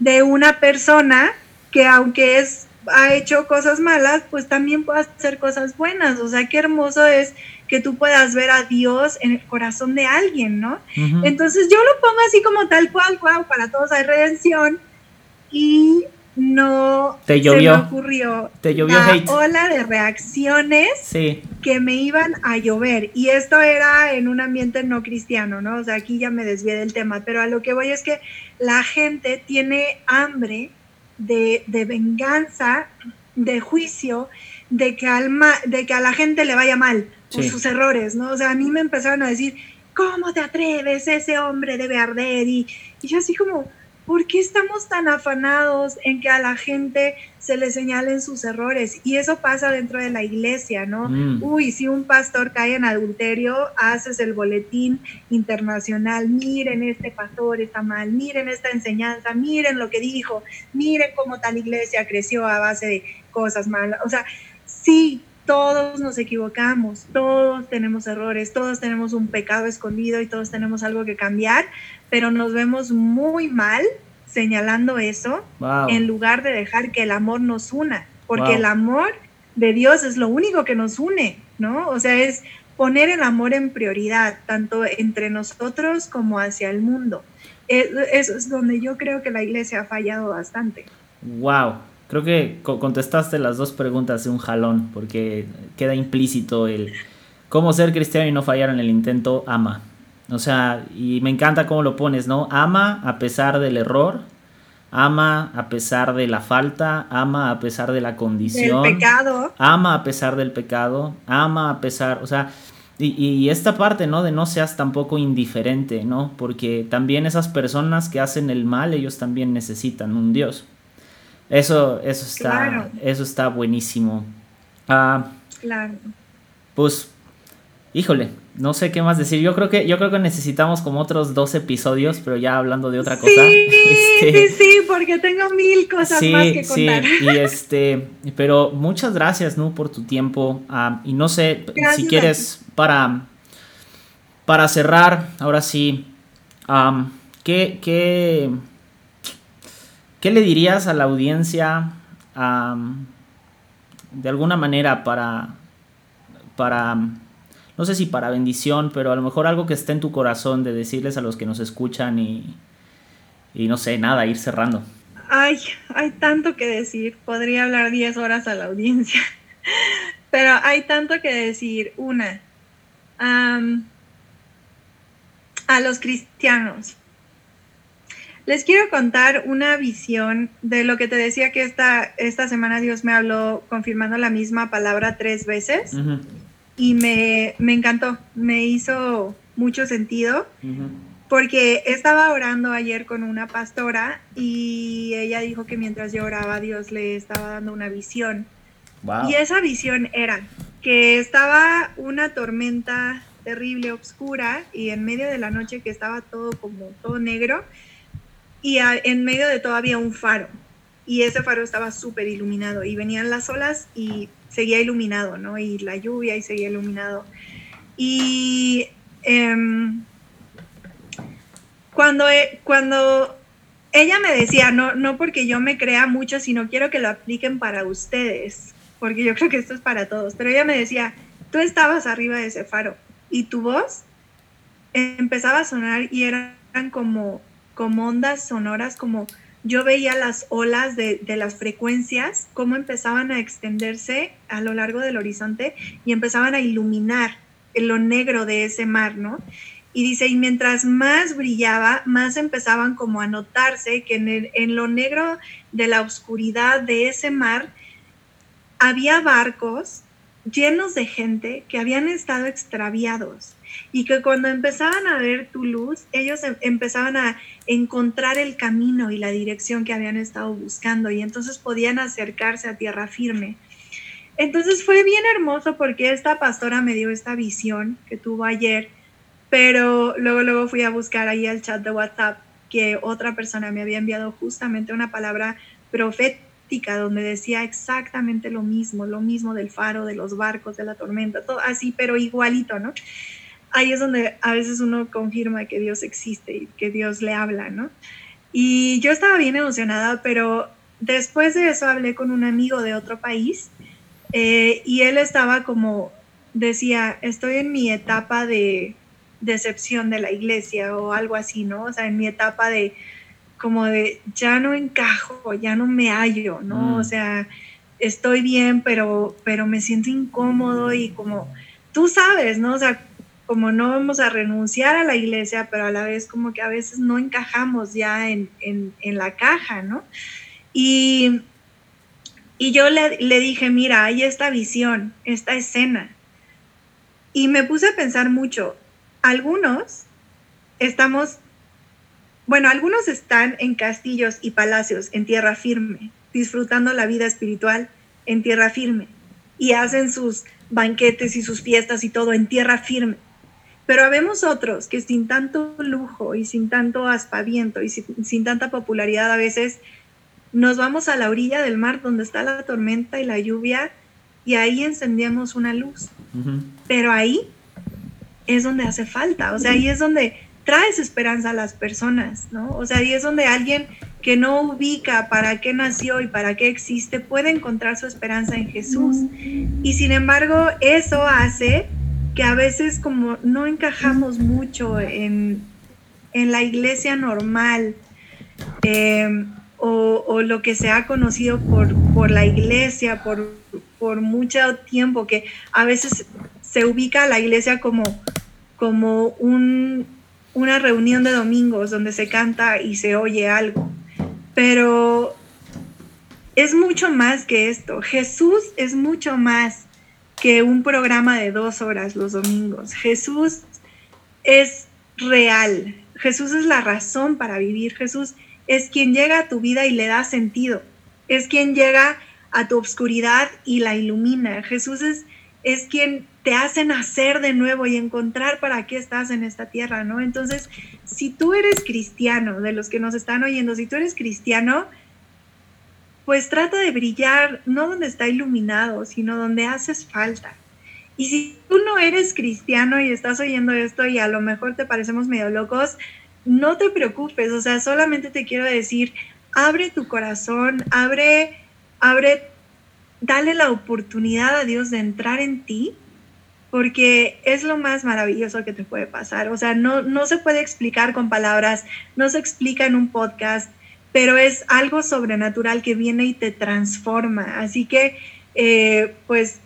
de una persona que aunque es ha hecho cosas malas, pues también puede hacer cosas buenas. O sea, qué hermoso es que tú puedas ver a Dios en el corazón de alguien, ¿no? Entonces yo lo pongo así como tal cual, wow, para todos hay redención. Y no te llovió, se me ocurrió te llovió la ola de reacciones que me iban a llover. Y esto era en un ambiente no cristiano, ¿no? O sea, aquí ya me desvié del tema, pero a lo que voy es que la gente tiene hambre de, venganza, de juicio, de que, al de que a la gente le vaya mal por sus errores, ¿no? O sea, a mí me empezaron a decir, ¿cómo te atreves? Ese hombre debe arder. Y, y yo así como, ¿por qué estamos tan afanados en que a la gente se le señalen sus errores? Y eso pasa dentro de la iglesia, ¿no? Mm. Uy, si un pastor cae en adulterio, haces el boletín internacional, miren, este pastor está mal, miren esta enseñanza, miren lo que dijo, miren cómo tal iglesia creció a base de cosas malas. O sea, sí, todos nos equivocamos, todos tenemos errores, todos tenemos un pecado escondido y todos tenemos algo que cambiar, pero nos vemos muy mal señalando eso en lugar de dejar que el amor nos una, porque el amor de Dios es lo único que nos une, ¿no? O sea, es poner el amor en prioridad, tanto entre nosotros como hacia el mundo. Eso es donde yo creo que la iglesia ha fallado bastante. Wow, creo que contestaste las dos preguntas de un jalón, porque queda implícito el cómo ser cristiano y no fallar en el intento, ama. O sea, y me encanta cómo lo pones, ¿no? Ama a pesar del error, ama a pesar de la falta, ama a pesar de la condición. Del pecado. Ama a pesar del pecado, ama a pesar, o sea, y, y, esta parte, ¿no? De no seas tampoco indiferente, ¿no? Porque también esas personas que hacen el mal, ellos también necesitan un Dios. Eso, eso está, eso está buenísimo. Ah, claro. Pues, híjole, no sé qué más decir. Yo creo que, yo creo que necesitamos como otros dos episodios, pero ya hablando de otra cosa. Sí, este, sí, sí, porque tengo mil cosas más que contar. Sí, y este, pero muchas gracias, ¿no? Por tu tiempo. Y no sé si quieres para, para cerrar, ahora sí, ¿qué, qué, qué, le dirías a la audiencia de alguna manera para, para no sé si para bendición, pero a lo mejor algo que esté en tu corazón de decirles a los que nos escuchan y, y no sé, nada, ir cerrando. Ay, hay tanto que decir. Podría hablar 10 horas a la audiencia. Pero hay tanto que decir. Una, a los cristianos. Les quiero contar una visión de lo que te decía que esta, esta semana Dios me habló confirmando la misma palabra tres veces y me, encantó, me hizo mucho sentido porque estaba orando ayer con una pastora y ella dijo que mientras yo oraba Dios le estaba dando una visión. Y esa visión era que estaba una tormenta terrible, oscura, y en medio de la noche que estaba todo como todo negro, y en medio de todo había un faro y ese faro estaba súper iluminado y venían las olas y seguía iluminado, ¿no? Y la lluvia y seguía iluminado. Y em, cuando, e, cuando ella me decía, no, no porque yo me crea mucho, sino quiero que lo apliquen para ustedes, porque yo creo que esto es para todos, pero ella me decía, tú estabas arriba de ese faro y tu voz empezaba a sonar y eran como como ondas sonoras, como yo veía las olas de, las frecuencias, cómo empezaban a extenderse a lo largo del horizonte y empezaban a iluminar lo negro de ese mar, ¿no? Y dice, y mientras más brillaba, más empezaban como a notarse que en, en lo negro de la oscuridad de ese mar había barcos llenos de gente que habían estado extraviados y que cuando empezaban a ver tu luz, ellos em, empezaban a encontrar el camino y la dirección que habían estado buscando y entonces podían acercarse a tierra firme. Entonces fue bien hermoso porque esta pastora me dio esta visión que tuvo ayer, pero luego luego fui a buscar ahí al chat de WhatsApp que otra persona me había enviado justamente una palabra profética donde decía exactamente lo mismo, lo mismo del faro, de los barcos, de la tormenta, todo así, pero igualito, ¿no? Ahí es donde a veces uno confirma que Dios existe y que Dios le habla, ¿no? Y yo estaba bien emocionada, pero después de eso hablé con un amigo de otro país eh, y él estaba como, decía, estoy en mi etapa de decepción de la iglesia o algo así, ¿no? O sea, en mi etapa de como de ya no encajo, ya no me hallo, ¿no? O mm. sea, estoy bien, pero, pero me siento incómodo y como, tú sabes, ¿no? O sea, como no vamos a renunciar a la iglesia, pero a la vez como que a veces no encajamos ya en, la caja, ¿no? Y, y yo le, le, dije, mira, hay esta visión, esta escena. Y me puse a pensar mucho, algunos estamos, bueno, algunos están en castillos y palacios en tierra firme, disfrutando la vida espiritual en tierra firme, y hacen sus banquetes y sus fiestas y todo en tierra firme pero habemos otros que sin tanto lujo y sin tanto aspaviento y sin, tanta popularidad a veces nos vamos a la orilla del mar donde está la tormenta y la lluvia y ahí encendemos una luz. Pero ahí es donde hace falta, o sea, ahí es donde traes esperanza a las personas, ¿no? O sea, ahí es donde alguien que no ubica para qué nació y para qué existe puede encontrar su esperanza en Jesús. Y sin embargo, eso hace que a veces como no encajamos mucho en, la iglesia normal em, o, lo que se ha conocido por, por la iglesia por, por, mucho tiempo, que a veces se ubica la iglesia como, como un, una reunión de domingos donde se canta y se oye algo. Pero es mucho más que esto. Jesús es mucho más que un programa de dos horas los domingos. Jesús es real. Jesús es la razón para vivir. Jesús es quien llega a tu vida y le da sentido. Es quien llega a tu obscuridad y la ilumina. Jesús es, es quien te hace nacer de nuevo y encontrar para qué estás en esta tierra, ¿no? Entonces, si tú eres cristiano, de los que nos están oyendo, si tú eres cristiano, pues trata de brillar no donde está iluminado, sino donde haces falta. Y si tú no eres cristiano y estás oyendo esto y a lo mejor te parecemos medio locos, no te preocupes, o sea, solamente te quiero decir, abre tu corazón, abre, abre, dale la oportunidad a Dios de entrar en ti porque es lo más maravilloso que te puede pasar. O sea, no, no se puede explicar con palabras, no se explica en un podcast, pero es algo sobrenatural que viene y te transforma. Así que, eh, pues,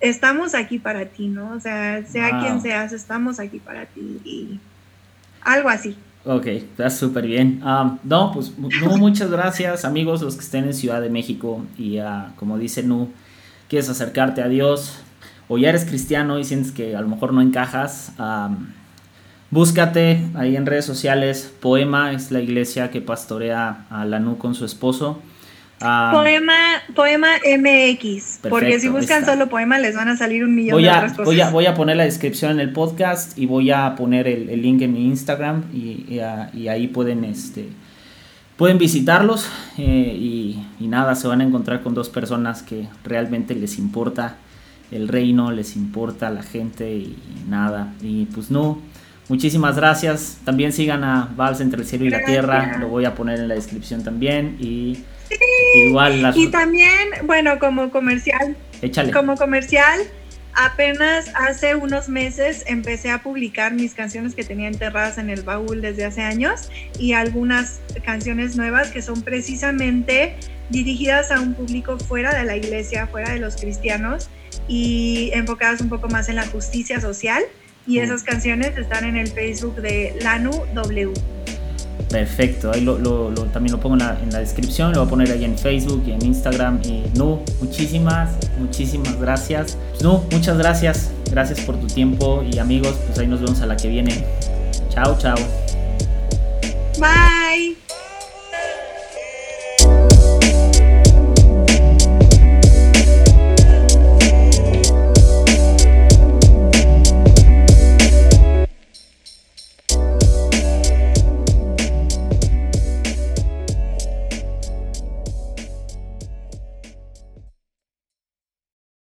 estamos aquí para ti, ¿no? O sea, sea quien seas, estamos aquí para ti y algo así. Ok, está súper bien. no, pues muchas gracias amigos, los que estén en Ciudad de México y uh, como dice Nu, quieres acercarte a Dios o ya eres cristiano y sientes que a lo mejor no encajas, búscate ahí en redes sociales. Poema es la iglesia que pastorea a la Nu con su esposo. poema, poema MX, porque si buscan solo poema les van a salir un millón de otras cosas. Voy a, voy a poner la descripción en el podcast y voy a poner el, link en mi Instagram y, ahí pueden, este, pueden visitarlos eh, y, y, nada, se van a encontrar con dos personas que realmente les importa el reino, les importa la gente y nada. Y pues no, muchísimas gracias. También sigan a Vals entre el cielo y la tierra, lo voy a poner en la descripción también. Y igual Y también, bueno, como comercial. Échale. Como comercial. Apenas hace unos meses empecé a publicar mis canciones que tenía enterradas en el baúl desde hace años y algunas canciones nuevas que son precisamente dirigidas a un público fuera de la iglesia, fuera de los cristianos y enfocadas un poco más en la justicia social. Y esas canciones están en el Facebook de Lanu W. Perfecto, ahí lo, también lo pongo en la, en la, descripción, lo voy a poner ahí en Facebook y en Instagram. Y Nu, muchísimas, muchísimas gracias. Nu, muchas gracias, gracias por tu tiempo y amigos, pues ahí nos vemos a la que viene. Chao, chao. Bye.